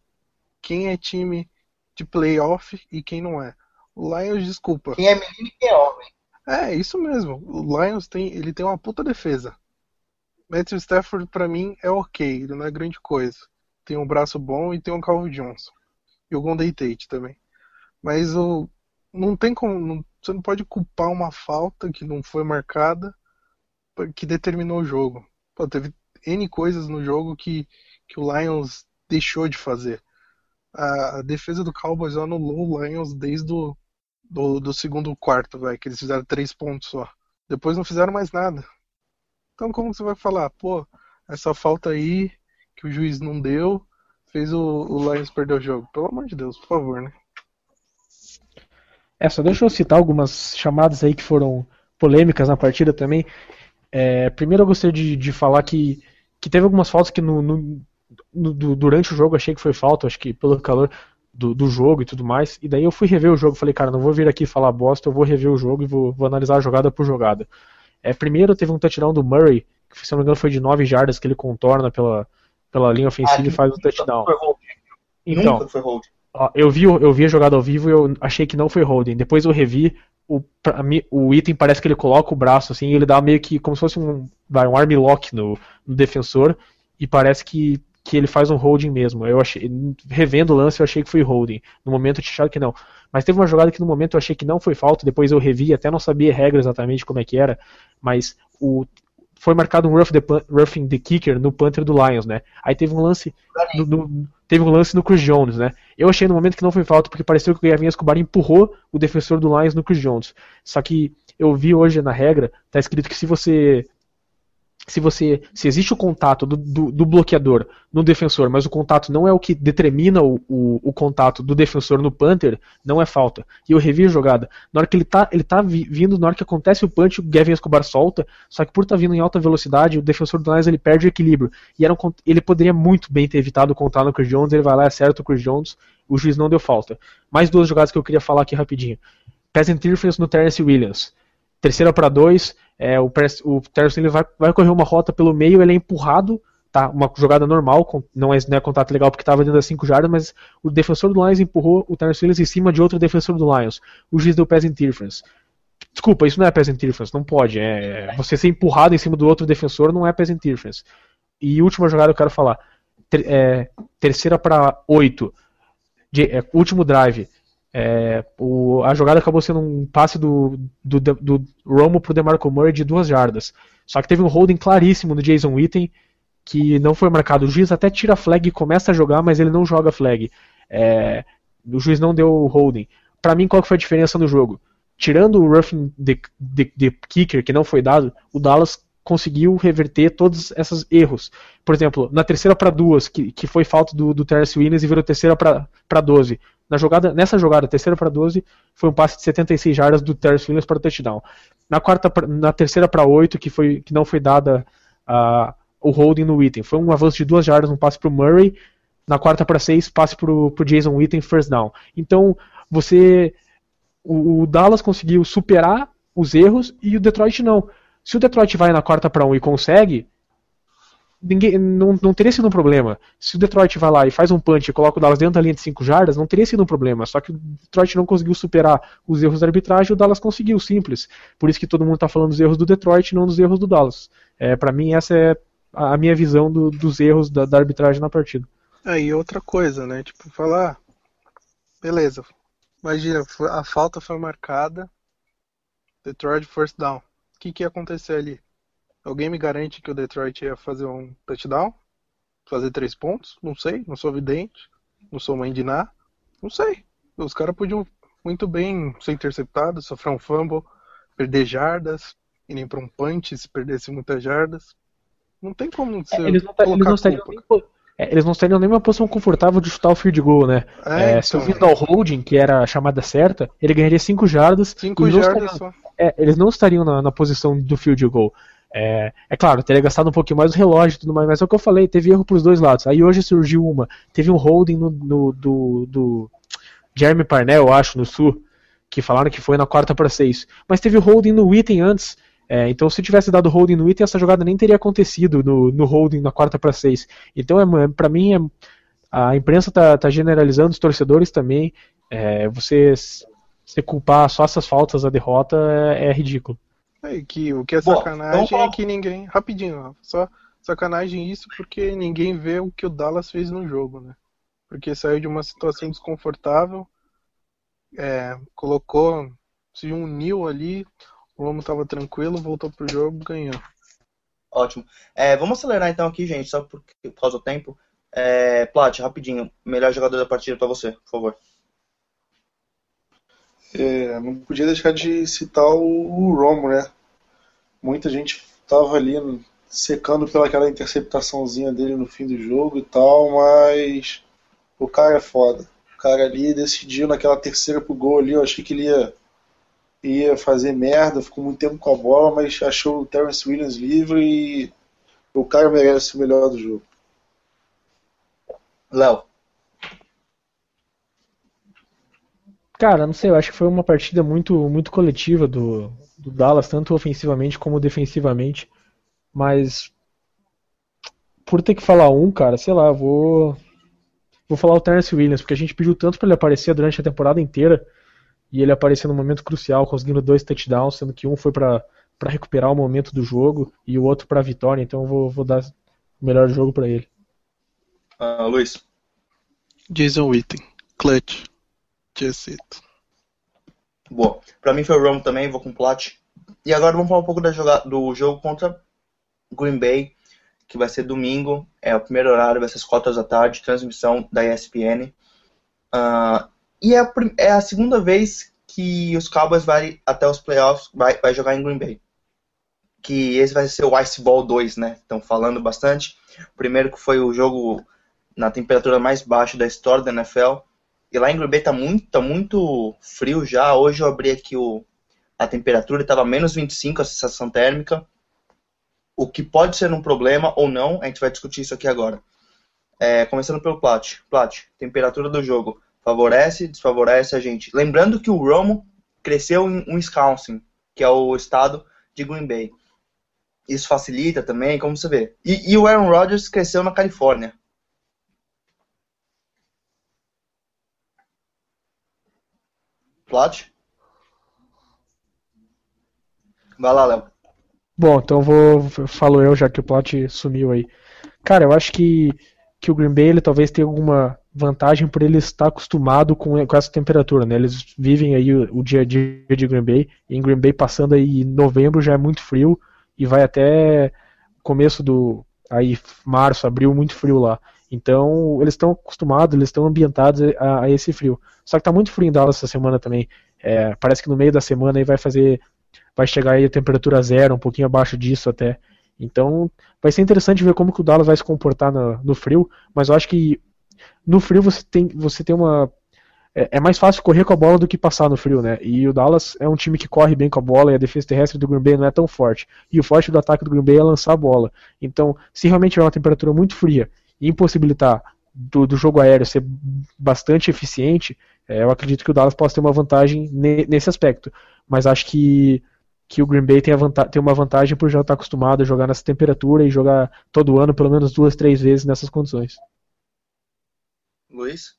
Quem é time de playoff e quem não é. O Lions, desculpa. Quem é menino e quem é homem. É, isso mesmo. O Lions tem, ele tem uma puta defesa. Matthew Stafford pra mim é ok, ele não é grande coisa. Tem um braço bom e tem um Calvin Johnson. E o Golden Tate também. Mas o não tem como, não- você não pode culpar uma falta que não foi marcada que determinou o jogo. Pô, teve N coisas no jogo que, que o Lions deixou de fazer. A, defesa do Cowboys anulou o Lions desde o do, do segundo quarto, vai, que eles fizeram três pontos só. Depois não fizeram mais nada. Então como você vai falar, pô, essa falta aí que o juiz não deu fez o, o Lions perder o jogo? Pelo amor de Deus, por favor, né? É, só deixa eu citar algumas chamadas aí que foram polêmicas na partida também. É, primeiro eu gostaria de, de falar que, que teve algumas faltas que no, no- no- durante o jogo achei que foi falta, acho que pelo calor do, do jogo e tudo mais. E daí eu fui rever o jogo, falei, cara, não vou vir aqui falar bosta, eu vou rever o jogo e vou, vou analisar jogada por jogada. É, primeiro teve um touchdown do Murray, que se não me engano foi de 9 jardas que ele contorna pela, pela linha ofensiva e faz o touchdown. Foi hold. Então, Nunca foi hold. Ó, eu vi, eu vi a jogada ao vivo e eu achei que não foi holding. Depois eu revi, o, mim, o item parece que ele coloca o braço assim, e ele dá meio que como se fosse um, vai, um arm lock no, no defensor e parece que, que ele faz um holding mesmo. Eu achei, revendo o lance, eu achei que foi holding. No momento eu tinha achado que não. Mas teve uma jogada que no momento eu achei que não foi falta, depois eu revi, até não sabia a regra exatamente como é que era, mas o foi marcado um rough the, roughing the kicker no punter do Lions, né? Aí teve um lance no- no- teve um lance no Chris Jones, né? Eu achei no momento que não foi falta, porque pareceu que o Gavin Escobar empurrou o defensor do Lions no Chris Jones. Só que eu vi hoje na regra, tá escrito que se você se você se existe o contato do, do, do bloqueador no defensor, mas o contato não é o que determina o, o, o contato do defensor no punter, não é falta. E eu revi a jogada. Na hora que ele tá, ele tá vi- vindo, na hora que acontece o punch, o Gavin Escobar solta, só que por estar vindo em alta velocidade, o defensor do Lions ele perde o equilíbrio. E era um ele poderia muito bem ter evitado o contato no Chris Jones, ele vai lá, acerta o Chris Jones, o juiz não deu falta. Mais duas jogadas que eu queria falar aqui rapidinho. Pass interference no Terrence Williams. Terceira para dois, é, o, Pres- o Terrence vai, vai correr uma rota pelo meio, ele é empurrado, tá? Uma jogada normal, não é, não é contato legal porque estava dentro das 5 jardas, mas o defensor do Lions empurrou o Terrence Williams em cima de outro defensor do Lions. O juiz deu pass interference. Desculpa, isso não é pass interference, não pode. É, você ser empurrado em cima do outro defensor não é pass interference. E última jogada eu quero falar. Ter- é, terceira para 8. último drive. É, o- a jogada acabou sendo um passe do, do, do Romo pro DeMarco Murray de duas jardas. Só que teve um holding claríssimo no Jason Witten que não foi marcado. O juiz até tira a flag e começa a jogar, mas ele não joga flag. É, o juiz não deu holding. Pra mim, qual que foi a diferença no jogo? Tirando o roughing the kicker, que não foi dado, o Dallas conseguiu reverter todos esses erros. Por exemplo, na terceira para duas, que, que foi falta do, do Terrence Williams e virou terceira para 12. Na jogada, nessa jogada, terceira para 12, foi um passe de 76 jardas do Terrence Williams para o touchdown. Na quarta, na terceira para 8, que foi que não foi dada a, o holding no Witten. Foi um avanço de duas jardas, um passe para o Murray, na quarta para seis, passe para o Jason Witten, first down. Então, você. O, o, Dallas conseguiu superar os erros e o Detroit não. Se o Detroit vai na quarta para um e consegue, ninguém, não, não teria sido um problema. Se o Detroit vai lá e faz um punch e coloca o Dallas dentro da linha de 5 jardas, não teria sido um problema. Só que o Detroit não conseguiu superar os erros da arbitragem o Dallas conseguiu, simples. Por isso que todo mundo está falando dos erros do Detroit e não dos erros do Dallas. É, para mim, essa é a minha visão do, dos erros da, da, arbitragem na partida. Aí outra coisa, né? Tipo, falar, beleza. Imagina, a falta foi marcada, Detroit first down. O que, que ia acontecer ali? Alguém me garante que o Detroit ia fazer um touchdown? Fazer três pontos? Não sei, não sou vidente, não sou mãe de Ná, não sei. Os caras podiam muito bem ser interceptados, sofrer um fumble, perder jardas, irem para um punch se perdesse muitas jardas. Não tem como ser. É, eles, não, eles, não estariam nem, é, eles não estariam nem numa posição confortável de chutar o field goal, né? É, é, se eu então. ao holding, que era a chamada certa, ele ganharia 5 jardas. 5 jardas só. É, eles não estariam na, na, posição do field goal. É, é claro, teria gastado um pouquinho mais o relógio e tudo mais, mas é o que eu falei, teve erro pros dois lados. Aí hoje surgiu uma, teve um holding no, no do, do Jeremy Parnell, eu acho, no Sul, que falaram que foi na quarta para seis. Mas teve holding no Witten antes, é, então, se tivesse dado holding no item, essa jogada nem teria acontecido no, no holding na quarta para seis. Então, é, para mim, é, a imprensa está tá generalizando, os torcedores também. É, você se culpar só essas faltas a derrota é, é ridículo. É, que, o que é sacanagem Bom, é que ninguém. Rapidinho, só sacanagem isso porque ninguém vê o que o Dallas fez no jogo, né? Porque saiu de uma situação desconfortável, é, colocou, se uniu ali, o Romo tava tranquilo, voltou pro jogo, ganhou. Ótimo. É, vamos acelerar então aqui, gente, só por, por causa do tempo. É, Plat, rapidinho, melhor jogador da partida para você, por favor. É, não podia deixar de citar o Romo, né? Muita gente tava ali secando pelaquela interceptaçãozinha dele no fim do jogo e tal, mas o cara é foda. O cara ali decidiu naquela terceira pro gol ali, eu achei que ele ia ia fazer merda, ficou muito tempo com a bola, mas achou o Terence Williams livre e o cara merece o melhor do jogo. Léo. Cara, não sei, eu acho que foi uma partida muito, muito coletiva do, do Dallas, tanto ofensivamente como defensivamente. Mas por ter que falar um, cara, sei lá, vou vou falar o Terence Williams, porque a gente pediu tanto para ele aparecer durante a temporada inteira e ele apareceu no momento crucial, conseguindo dois touchdowns, sendo que um foi para recuperar o momento do jogo e o outro para a vitória, então eu vou, vou dar o melhor jogo para ele. Uh, Luiz. Jason Witten, clutch, it. Boa. Para mim foi o Rome também, vou com Plat. E agora vamos falar um pouco da joga do jogo contra Green Bay, que vai ser domingo, é o primeiro horário, vai ser às 4 da tarde, transmissão da ESPN. Uh, e é a, é a segunda vez que os Cowboys vai até os playoffs, vai, vai jogar em Green Bay. Que esse vai ser o Ice Ball 2, né? Estão falando bastante. O primeiro que foi o jogo na temperatura mais baixa da história da NFL. E lá em Bay tá muito, tá muito frio já. Hoje eu abri aqui o, a temperatura, estava menos 25 a sensação térmica. O que pode ser um problema ou não, a gente vai discutir isso aqui agora. É, começando pelo Plat. Plat, temperatura do jogo favorece, desfavorece a gente. Lembrando que o Romo cresceu em Wisconsin, que é o estado de Green Bay. Isso facilita também, como você vê. E, e o Aaron Rodgers cresceu na Califórnia. Plot? Vai lá, Léo. Bom, então vou falo eu já que o Plot sumiu aí. Cara, eu acho que que o Green Bay ele talvez tenha alguma vantagem por ele estar acostumado com, com essa temperatura, né? Eles vivem aí o, o, dia a dia de Green Bay, e em Green Bay passando aí novembro já é muito frio e vai até começo do aí março, abril muito frio lá. Então eles estão acostumados, eles estão ambientados a, a, esse frio. Só que tá muito frio em Dallas essa semana também. É, parece que no meio da semana aí vai fazer, vai chegar aí a temperatura zero, um pouquinho abaixo disso até. Então, vai ser interessante ver como que o Dallas vai se comportar no, no frio, mas eu acho que no frio você tem, você tem uma. é, é mais fácil correr com a bola do que passar no frio, né? E o Dallas é um time que corre bem com a bola e a defesa terrestre do Green Bay não é tão forte. E o forte do ataque do Green Bay é lançar a bola. Então, se realmente tiver uma temperatura muito fria impossibilitar do, do jogo aéreo ser bastante eficiente, é, eu acredito que o Dallas possa ter uma vantagem ne, nesse aspecto. Mas acho que, que o Green Bay tem, tem uma vantagem por já estar acostumado a jogar nessa temperatura e jogar todo ano pelo menos duas, três vezes nessas condições. Luiz?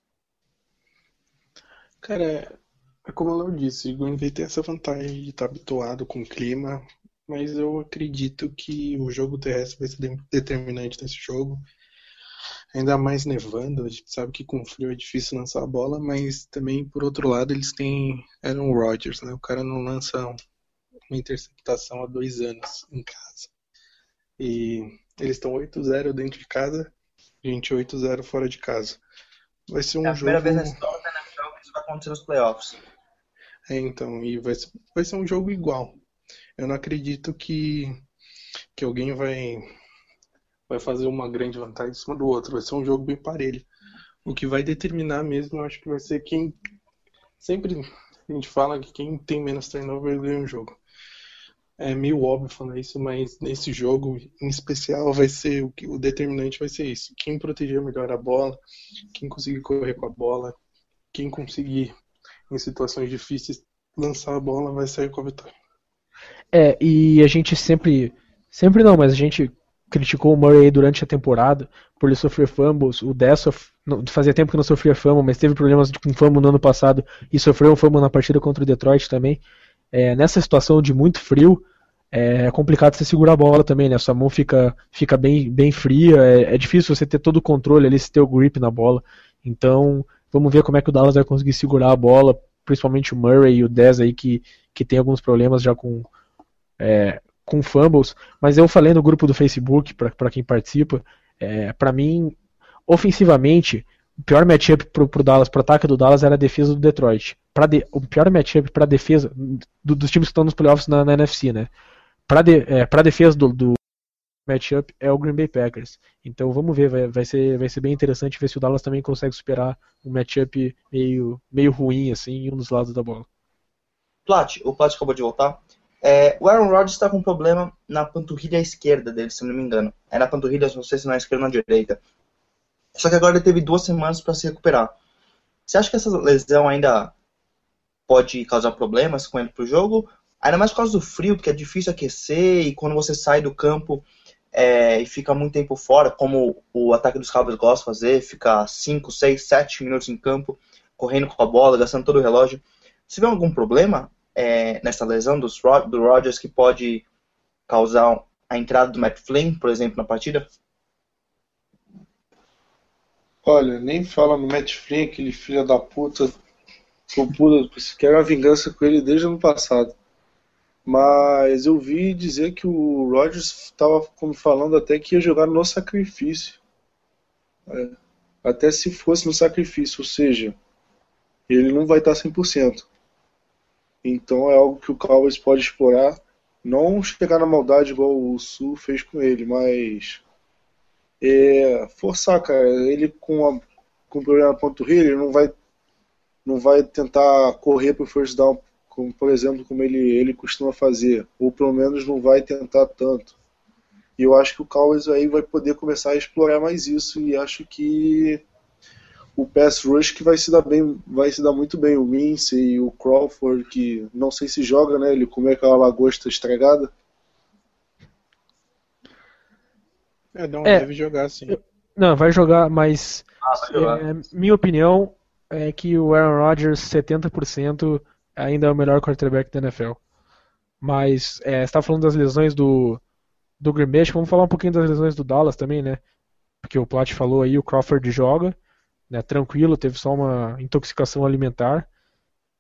Cara, é como eu disse, o Green Bay tem essa vantagem de estar habituado com o clima, mas eu acredito que o jogo terrestre vai ser determinante nesse jogo. Ainda mais nevando, a gente sabe que com frio é difícil lançar a bola, mas também, por outro lado, eles têm Aaron Rodgers, né? O cara não lança uma interceptação há dois anos em casa. E eles estão 8-0 dentro de casa, gente 8-0 fora de casa. Vai ser um é a jogo. primeira vez na história da NFL que isso vai acontecer nos playoffs. É, então, e vai ser, vai ser um jogo igual. Eu não acredito que, que alguém vai, vai fazer uma grande vantagem em cima do outro. Vai ser um jogo bem parelho. O que vai determinar mesmo, eu acho que vai ser quem. Sempre a gente fala que quem tem menos turnover ganha o jogo. É meio óbvio falar isso, mas nesse jogo em especial vai ser o que o determinante vai ser isso. Quem proteger melhor a bola, quem conseguir correr com a bola, quem conseguir em situações difíceis lançar a bola vai sair com a vitória. É, e a gente sempre. Sempre não, mas a gente criticou o Murray durante a temporada por ele sofrer fumbles. O Dessa fazia tempo que não sofria fumble, mas teve problemas com fumble no ano passado e sofreu um fumble na partida contra o Detroit também. É, nessa situação de muito frio, é complicado você segurar a bola também, né? Sua mão fica, fica bem, bem fria, é, é difícil você ter todo o controle ali, se ter o grip na bola. Então, vamos ver como é que o Dallas vai conseguir segurar a bola, principalmente o Murray e o Dez aí que, que tem alguns problemas já com, é, com fumbles. Mas eu falei no grupo do Facebook, para quem participa, é, para mim, ofensivamente, o pior matchup pro, pro Dallas, pro ataque do Dallas era a defesa do Detroit. Pra de, o pior matchup para defesa do, dos times que estão nos playoffs na, na NFC, né? Para de, é, pra defesa do, do matchup é o Green Bay Packers. Então vamos ver, vai, vai, ser, vai ser bem interessante ver se o Dallas também consegue superar um matchup meio, meio ruim assim em um dos lados da bola. Plat, o Plat acabou de voltar. É, o Aaron Rodgers está com um problema na panturrilha esquerda dele, se não me engano. É na panturrilha, não sei se na esquerda ou na direita. Só que agora ele teve duas semanas para se recuperar. Você acha que essa lesão ainda pode causar problemas com ele pro jogo? Ainda mais por causa do frio, porque é difícil aquecer e quando você sai do campo é, e fica muito tempo fora, como o ataque dos Cowboys gosta de fazer, ficar 5, 6, 7 minutos em campo, correndo com a bola, gastando todo o relógio. Você vê algum problema é, nessa lesão dos, do Rodgers que pode causar a entrada do Matt Flynn, por exemplo, na partida? Olha, nem fala no Matt Flynn, aquele filho da puta. Puta, quero uma vingança com ele desde o ano passado. Mas eu vi dizer que o Rodgers estava falando até que ia jogar no sacrifício. É, até se fosse no sacrifício, ou seja, ele não vai estar 100%. Então é algo que o Cowboys pode explorar. Não chegar na maldade igual o Sul fez com ele, mas é, forçar, cara. Ele com, a, com problema na panturrilha, ele não vai, não vai tentar correr pro first down como, por exemplo, como ele, ele costuma fazer, ou pelo menos não vai tentar tanto. E eu acho que o Cowboys aí vai poder começar a explorar mais isso e acho que o pass rush que vai se dar bem, vai se dar muito bem o Mince e o Crawford que não sei se joga, né? Ele comeu aquela lagosta estragada. É, não É. deve jogar sim. Não, vai jogar, mas Ah, vai jogar. é, minha opinião é que o Aaron Rodgers 70% ainda é o melhor quarterback da NFL. Mas é, você está falando das lesões do, do Green Bay, vamos falar um pouquinho das lesões do Dallas também, né? Porque o Plat falou aí, o Crawford joga, né, tranquilo, teve só uma intoxicação alimentar.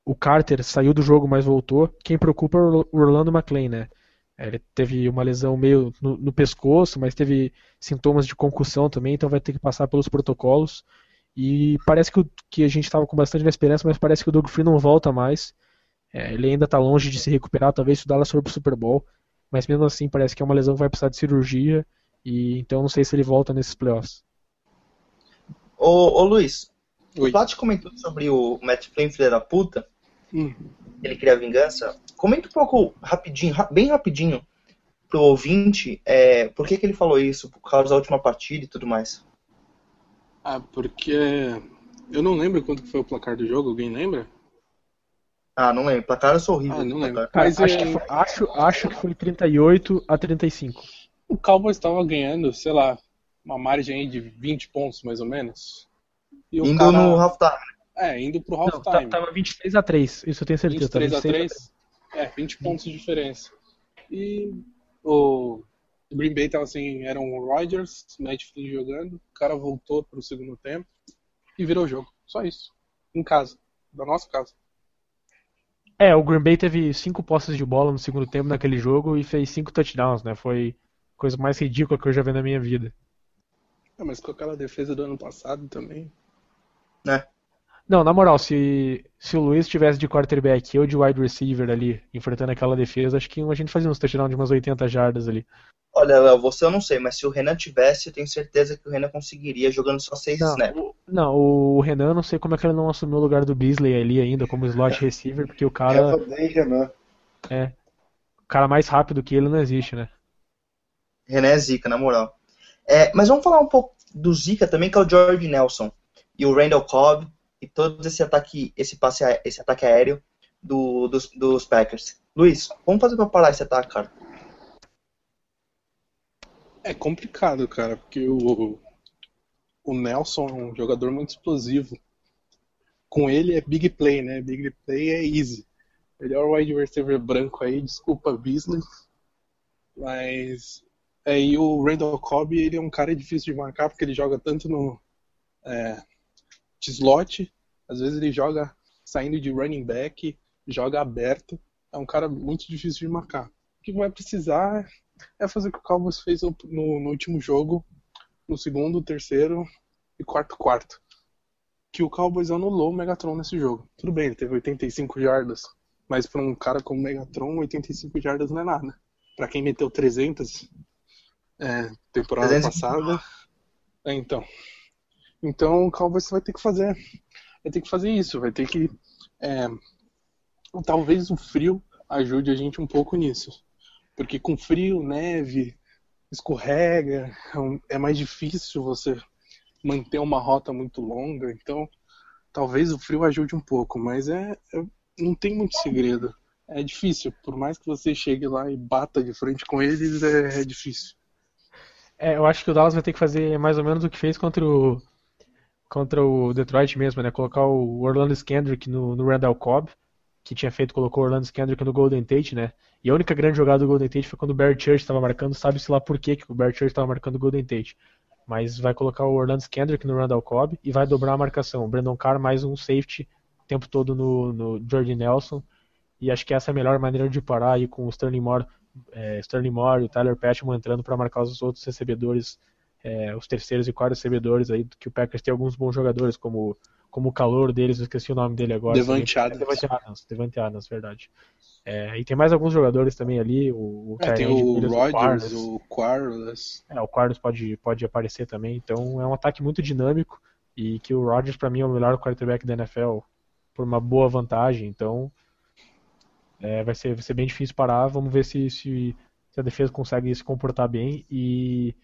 O Carter saiu do jogo, mas voltou. Quem preocupa é o Orlando McClain, né? É, Ele teve uma lesão meio no, no pescoço, mas teve sintomas de concussão também, então vai ter que passar pelos protocolos. E parece que, o- que a gente estava com bastante esperança, mas parece que o Doug Free não volta mais. É, ele ainda está longe de se recuperar, talvez o Dallas for pro Super Bowl, mas mesmo assim parece que é uma lesão que vai precisar de cirurgia, e então não sei se ele volta nesses playoffs. Ô, ô Luiz, O Oi. Plat comentou sobre o Matt Flynn, filho da puta, Hum. ele queria vingança. Comenta um pouco rapidinho, ra- bem rapidinho, pro ouvinte, é, por que, que ele falou isso, por causa da última partida e tudo mais. Ah, porque eu não lembro quanto que foi o placar do jogo, alguém lembra? Ah, não lembro. Placar eu sou horrível. Ah, não lembro. Mas acho, é- que foi, acho, acho que foi 38 a 35. O Cowboys estava ganhando, sei lá, uma margem aí de 20 pontos mais ou menos. E o Indo cara- no halftime. É, indo pro Não, tá- halftime. tava 23 a 3, isso eu tenho certeza. tá 23 a 26 3. É, 20 pontos de diferença. E o Green Bay tava assim, era um Rodgers, Matt Flynn jogando, o cara voltou pro segundo tempo e virou o jogo. Só isso. Em casa. Da nossa casa. É, o Green Bay teve cinco posses de bola no segundo tempo naquele jogo e fez cinco touchdowns, né? Foi a coisa mais ridícula que eu já vi na minha vida. É, mas com aquela defesa do ano passado também. Né? Não, na moral, se, se o Luiz tivesse de quarterback e eu de wide receiver ali, enfrentando aquela defesa, acho que a gente fazia uns touchdowns de umas 80 jardas ali. Olha, Léo, você eu não sei, mas se o Renan tivesse, eu tenho certeza que o Renan conseguiria jogando só seis Não, snaps. o, não, o Renan, não sei como é que ele não assumiu o lugar do Beasley ali ainda como slot receiver, porque o cara, Eva bem, Renan. é, o cara mais rápido que ele não existe, né? Renan é zica, na moral. É, mas vamos falar um pouco do Zika também, que é o George Nelson. E o Randall Cobb e todo esse ataque, esse passe, esse ataque aéreo do- dos, dos Packers. Luiz, vamos fazer pra parar esse ataque, cara. É complicado, cara, porque o, o Nelson é um jogador muito explosivo. Com ele é big play, né? Big play é easy. O wide receiver branco aí, desculpa Beasley. Mas aí o Randall Cobb, ele é um cara difícil de marcar porque ele joga tanto no é, slot, às vezes ele joga saindo de running back, joga aberto. É um cara muito difícil de marcar. O que vai precisar é fazer o que o Cowboys fez no, no- no último jogo, no segundo, terceiro e quarto quarto. Que o Cowboys anulou o Megatron nesse jogo. Tudo bem, ele teve 85 jardas, mas para um cara como o Megatron, 85 jardas não é nada. Para quem meteu 300 é, temporada 300. passada, é, então. Então o Cowboys vai ter que fazer, vai ter que fazer isso, vai ter que é, talvez o frio ajude a gente um pouco nisso. Porque com frio, neve, escorrega, é é mais difícil você manter uma rota muito longa. Então, talvez o frio ajude um pouco, mas é, é- não tem muito segredo. É difícil, por mais que você chegue lá e bata de frente com eles, é, é difícil. É, eu acho que o Dallas vai ter que fazer mais ou menos o que fez contra o contra o Detroit mesmo, né? Colocar o Orlando Skendrick no, no Randall Cobb, que tinha feito, colocou o Orlando Skendrick no Golden Tate, né? E a única grande jogada do Golden Tate foi quando o Barry Church estava marcando, sabe-se lá por que o Barry Church estava marcando o Golden Tate. Mas vai colocar o Orlando Skendrick no Randall Cobb e vai dobrar a marcação. O Brandon Carr mais um safety o tempo todo no, no Jordan Nelson. E acho que essa é a melhor maneira de parar aí com o Sterling Moore, é, Sterling Moore e o Tyler Patchman entrando para marcar os outros recebedores, é, os terceiros e quartos recebedores aí, que o Packers tem alguns bons jogadores, como, como o calor deles, eu esqueci o nome dele agora. Devante também. Adams. Devante Adams, Devante Adams, verdade. É, e tem mais alguns jogadores também ali, o, o É, tem o Rodgers, Quarles. o Quarles. É, o Quarles pode, pode aparecer também. Então é um ataque muito dinâmico e que o Rodgers para mim é o melhor quarterback da NFL por uma boa vantagem. Então é, vai, ser, vai ser bem difícil parar. Vamos ver se, se, se a defesa consegue se comportar bem e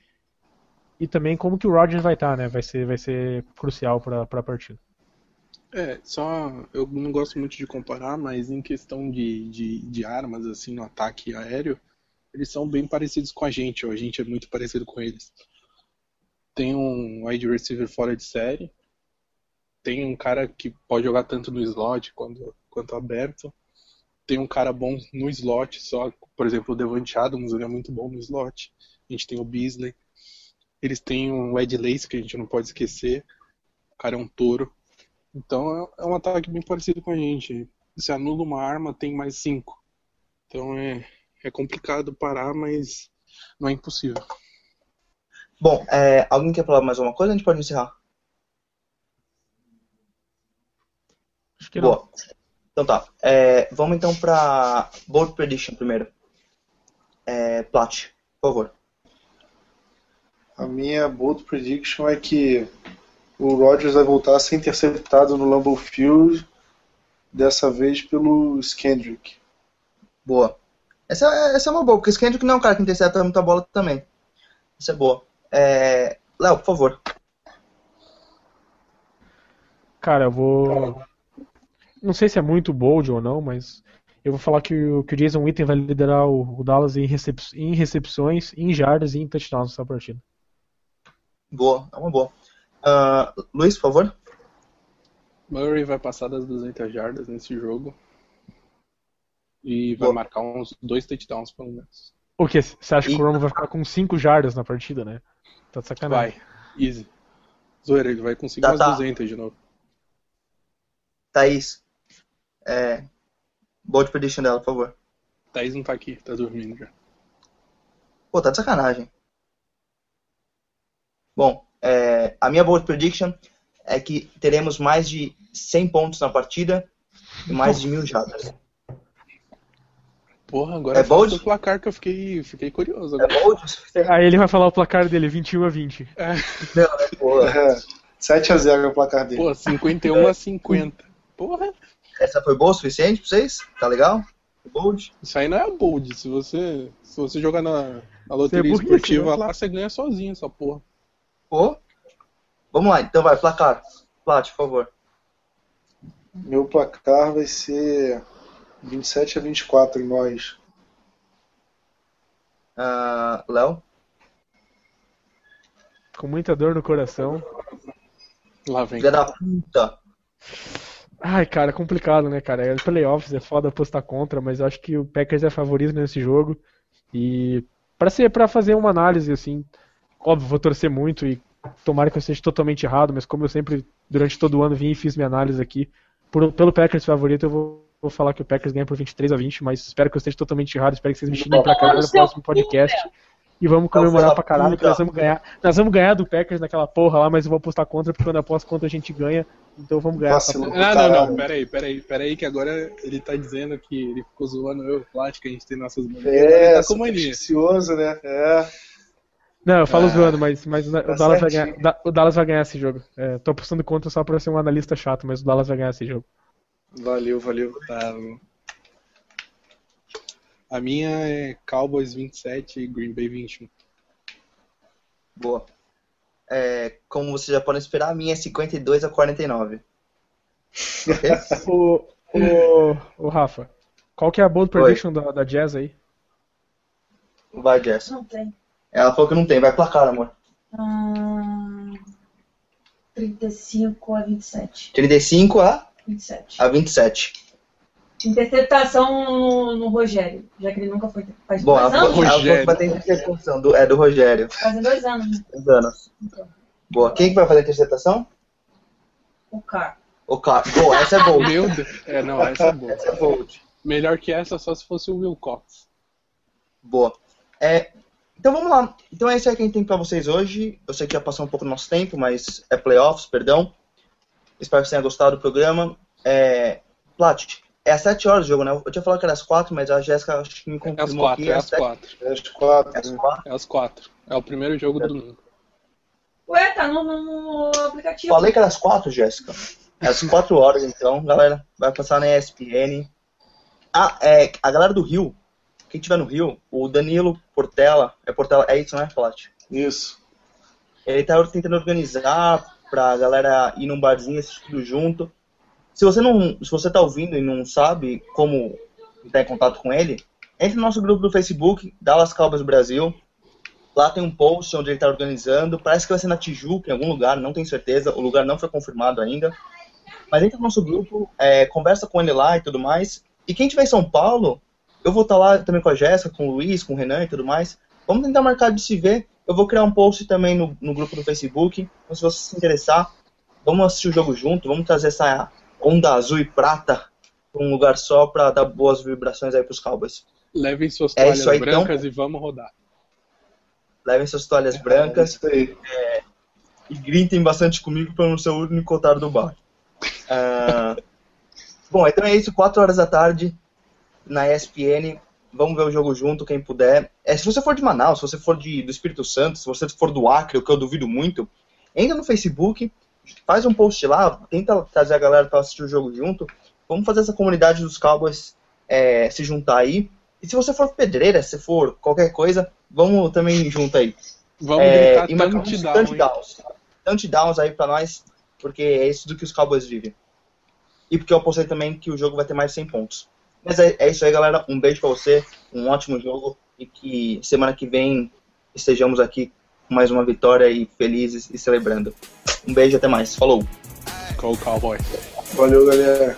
e também como que o Rodgers vai estar, né? Vai ser, vai ser crucial para a partida. É, só eu não gosto muito de comparar, mas em questão de, de, de armas, assim, no ataque aéreo, eles são bem parecidos com a gente, ou a gente é muito parecido com eles. Tem um wide receiver fora de série, tem um cara que pode jogar tanto no slot quanto, quanto aberto, tem um cara bom no slot, só, por exemplo, o Devante Adams, ele é muito bom no slot, a gente tem o Beasley, eles têm um Ed Lace, que a gente não pode esquecer, o cara é um touro. Então é- é um ataque bem parecido com a gente. Se anula uma arma, tem mais cinco. Então é, é complicado parar, mas não é impossível. Bom, é, alguém quer falar mais alguma coisa? A gente pode encerrar. Acho que não. Então tá. É, vamos então pra Bold Prediction primeiro. É, Plat, por favor. A minha bold prediction é que O Rodgers vai voltar a ser interceptado no Lambeau Field, dessa vez pelo Skendrick. Boa. Essa, é- essa é uma boa, porque o Kendrick não é um cara que intercepta muita bola também. Essa é boa. É... Léo, por favor. Cara, eu vou. Não sei se é muito bold ou não, mas eu vou falar que o, que o Jason Witten vai liderar o, o Dallas em, recep- em recepções, em jardas e em touchdowns nessa partida. Boa, é uma boa. Ah, Luiz, por favor. Murray vai passar das 200 jardas nesse jogo. E vai Boa. marcar uns dois touchdowns pelo menos. O que? Você acha que o Romo vai ficar com 5 jardas na partida, né? Tá de sacanagem. Vai. Easy. Zoeira, ele vai conseguir Tá, umas tá. 200 de novo. Thaís. É... Bold prediction dela, por favor. Thaís não tá aqui, tá dormindo já. Pô, tá de sacanagem. Bom, é, a minha bold prediction é que teremos mais de 100 pontos na partida e mais de mil jardas. Porra, agora É bold? do placar que eu fiquei, fiquei curioso É agora. bold o suficiente? Aí ele vai falar o placar dele, 21 a 20. Não, é boa. É, 7x0 é o placar dele. Pô, 51 a 50. Porra, Essa foi boa o suficiente pra vocês? Tá legal? Bold? isso aí não é bold. Se você, se você jogar na, na loteria burrice, esportiva né? lá, você ganha sozinho essa porra. Pô. Vamos lá, então vai, placar. Plat, por favor. Meu placar vai ser 27 a 24 em nós. Ah, Léo? Com muita dor no coração. Lá vem. Filha da puta. Ai, cara, complicado, né, cara? É playoffs, é foda apostar contra, mas eu acho que o Packers é favorito nesse jogo. E pra ser para fazer uma análise assim, óbvio, vou torcer muito e tomara que eu esteja totalmente errado, mas como eu sempre durante todo o ano vim e fiz minha análise aqui, por- pelo Packers favorito, eu vou, vou falar que o Packers ganha por 23 a 20, mas espero que eu esteja totalmente errado, espero que vocês me xinguem pra caralho no próximo podcast. E vamos comemorar pra caralho que nós vamos ganhar. Nós vamos ganhar do Packers naquela porra lá, mas eu vou apostar contra, porque quando eu aposto contra a gente ganha. Então vamos ganhar essa Vacilou. porra. Não, não, não, peraí, peraí, peraí, que agora ele tá dizendo que ele ficou zoando eu, o Plat, que a gente tem nossas maneiras. É, ele tá com mania. né? É. Não, eu falo Ah, zoando, mas, mas o tá Dallas vai ganhar, o Dallas vai ganhar esse jogo. É, tô apostando contra só pra ser um analista chato, mas o Dallas vai ganhar esse jogo. Valeu, valeu. Tá. A minha é Cowboys 27 e Green Bay 21. Boa. É, como vocês já podem esperar, a minha é 52 a 49. Ok? O, o, o Rafa, qual que é a bold Oi. prediction da, da Jazz aí? Vai, Jess. Não tem. Ela falou que não tem. Vai placar, amor. Hum, 35 a 27. 35 a, 27. a 27. Interceptação no, no Rogério, já que ele nunca foi. Faz Bom, dois anos? Rogério. vai ter interceptação. Do, é do Rogério. Fazem dois anos, né? Dois anos. Então, Boa. Quem que vai fazer a interceptação? o cara. O cara. Boa, essa é boa. Meu Deus. É, não, essa é boa. Essa é bold. Melhor que essa só se fosse o Will Cox. Boa. É, então vamos lá. Então é isso aí que a gente tem pra vocês hoje. Eu sei que já passou um pouco do nosso tempo, mas é playoffs, perdão. Espero que vocês tenham gostado do programa. É, Plat, é às 7 horas o jogo, né? Eu tinha falado que era às 4, mas a Jéssica acho que me É às confirmou é às sete- quatro. É as quatro. É às né? 4. É às quatro. É o primeiro jogo do domingo. Ué, tá no, no- aplicativo. Falei que era às 4, Jéssica. É às 4 horas, então, galera. Vai passar na ESPN. Ah, é, a galera do Rio, quem tiver no Rio, o Danilo Portela, é Portela, é isso, né, Plat? Isso. Ele tá tentando organizar pra galera ir num barzinho, assistir tudo junto. Se você não, se você tá ouvindo e não sabe como entrar em contato com ele, entre no nosso grupo do Facebook, Dallas Cowboys Brasil. Lá tem um post onde ele tá organizando. Parece que vai ser na Tijuca, em algum lugar, não tenho certeza. O lugar não foi confirmado ainda. Mas entra no nosso grupo, é, conversa com ele lá e tudo mais. E quem tiver em São Paulo, eu vou estar lá também com a Jéssica, com o Luiz, com o Renan e tudo mais. Vamos tentar marcar de se ver. Eu vou criar um post também no, no grupo do Facebook. Então, se você se interessar, vamos assistir o jogo junto. Vamos trazer essa onda azul e prata um lugar só para dar boas vibrações aí pros Cowboys. Levem suas É toalhas isso aí, então. brancas e vamos rodar. Levem suas toalhas É brancas isso aí. e gritem bastante comigo para não ser o único otário do bar. Ah, bom, então é isso. 4 horas da tarde na ESPN. Vamos ver o jogo junto, quem puder. É, se você for de Manaus, se você for de, do Espírito Santo, se você for do Acre, o que eu duvido muito, entra no Facebook faz um post lá, tenta trazer a galera para assistir o jogo junto. Vamos fazer essa comunidade dos Cowboys é, se juntar aí. E se você for pedreira, se for qualquer coisa, vamos também junto aí. Vamos É, gritar e touchdown, touchdowns. Touchdowns aí pra nós, porque é isso do que os Cowboys vivem. E porque eu apostei também que o jogo vai ter mais de 100 pontos. Mas é, é isso aí, galera. Um beijo pra você, um ótimo jogo e que semana que vem estejamos aqui mais uma vitória e felizes e celebrando. Um beijo, até mais. Falou! Go Cowboys. Valeu, galera.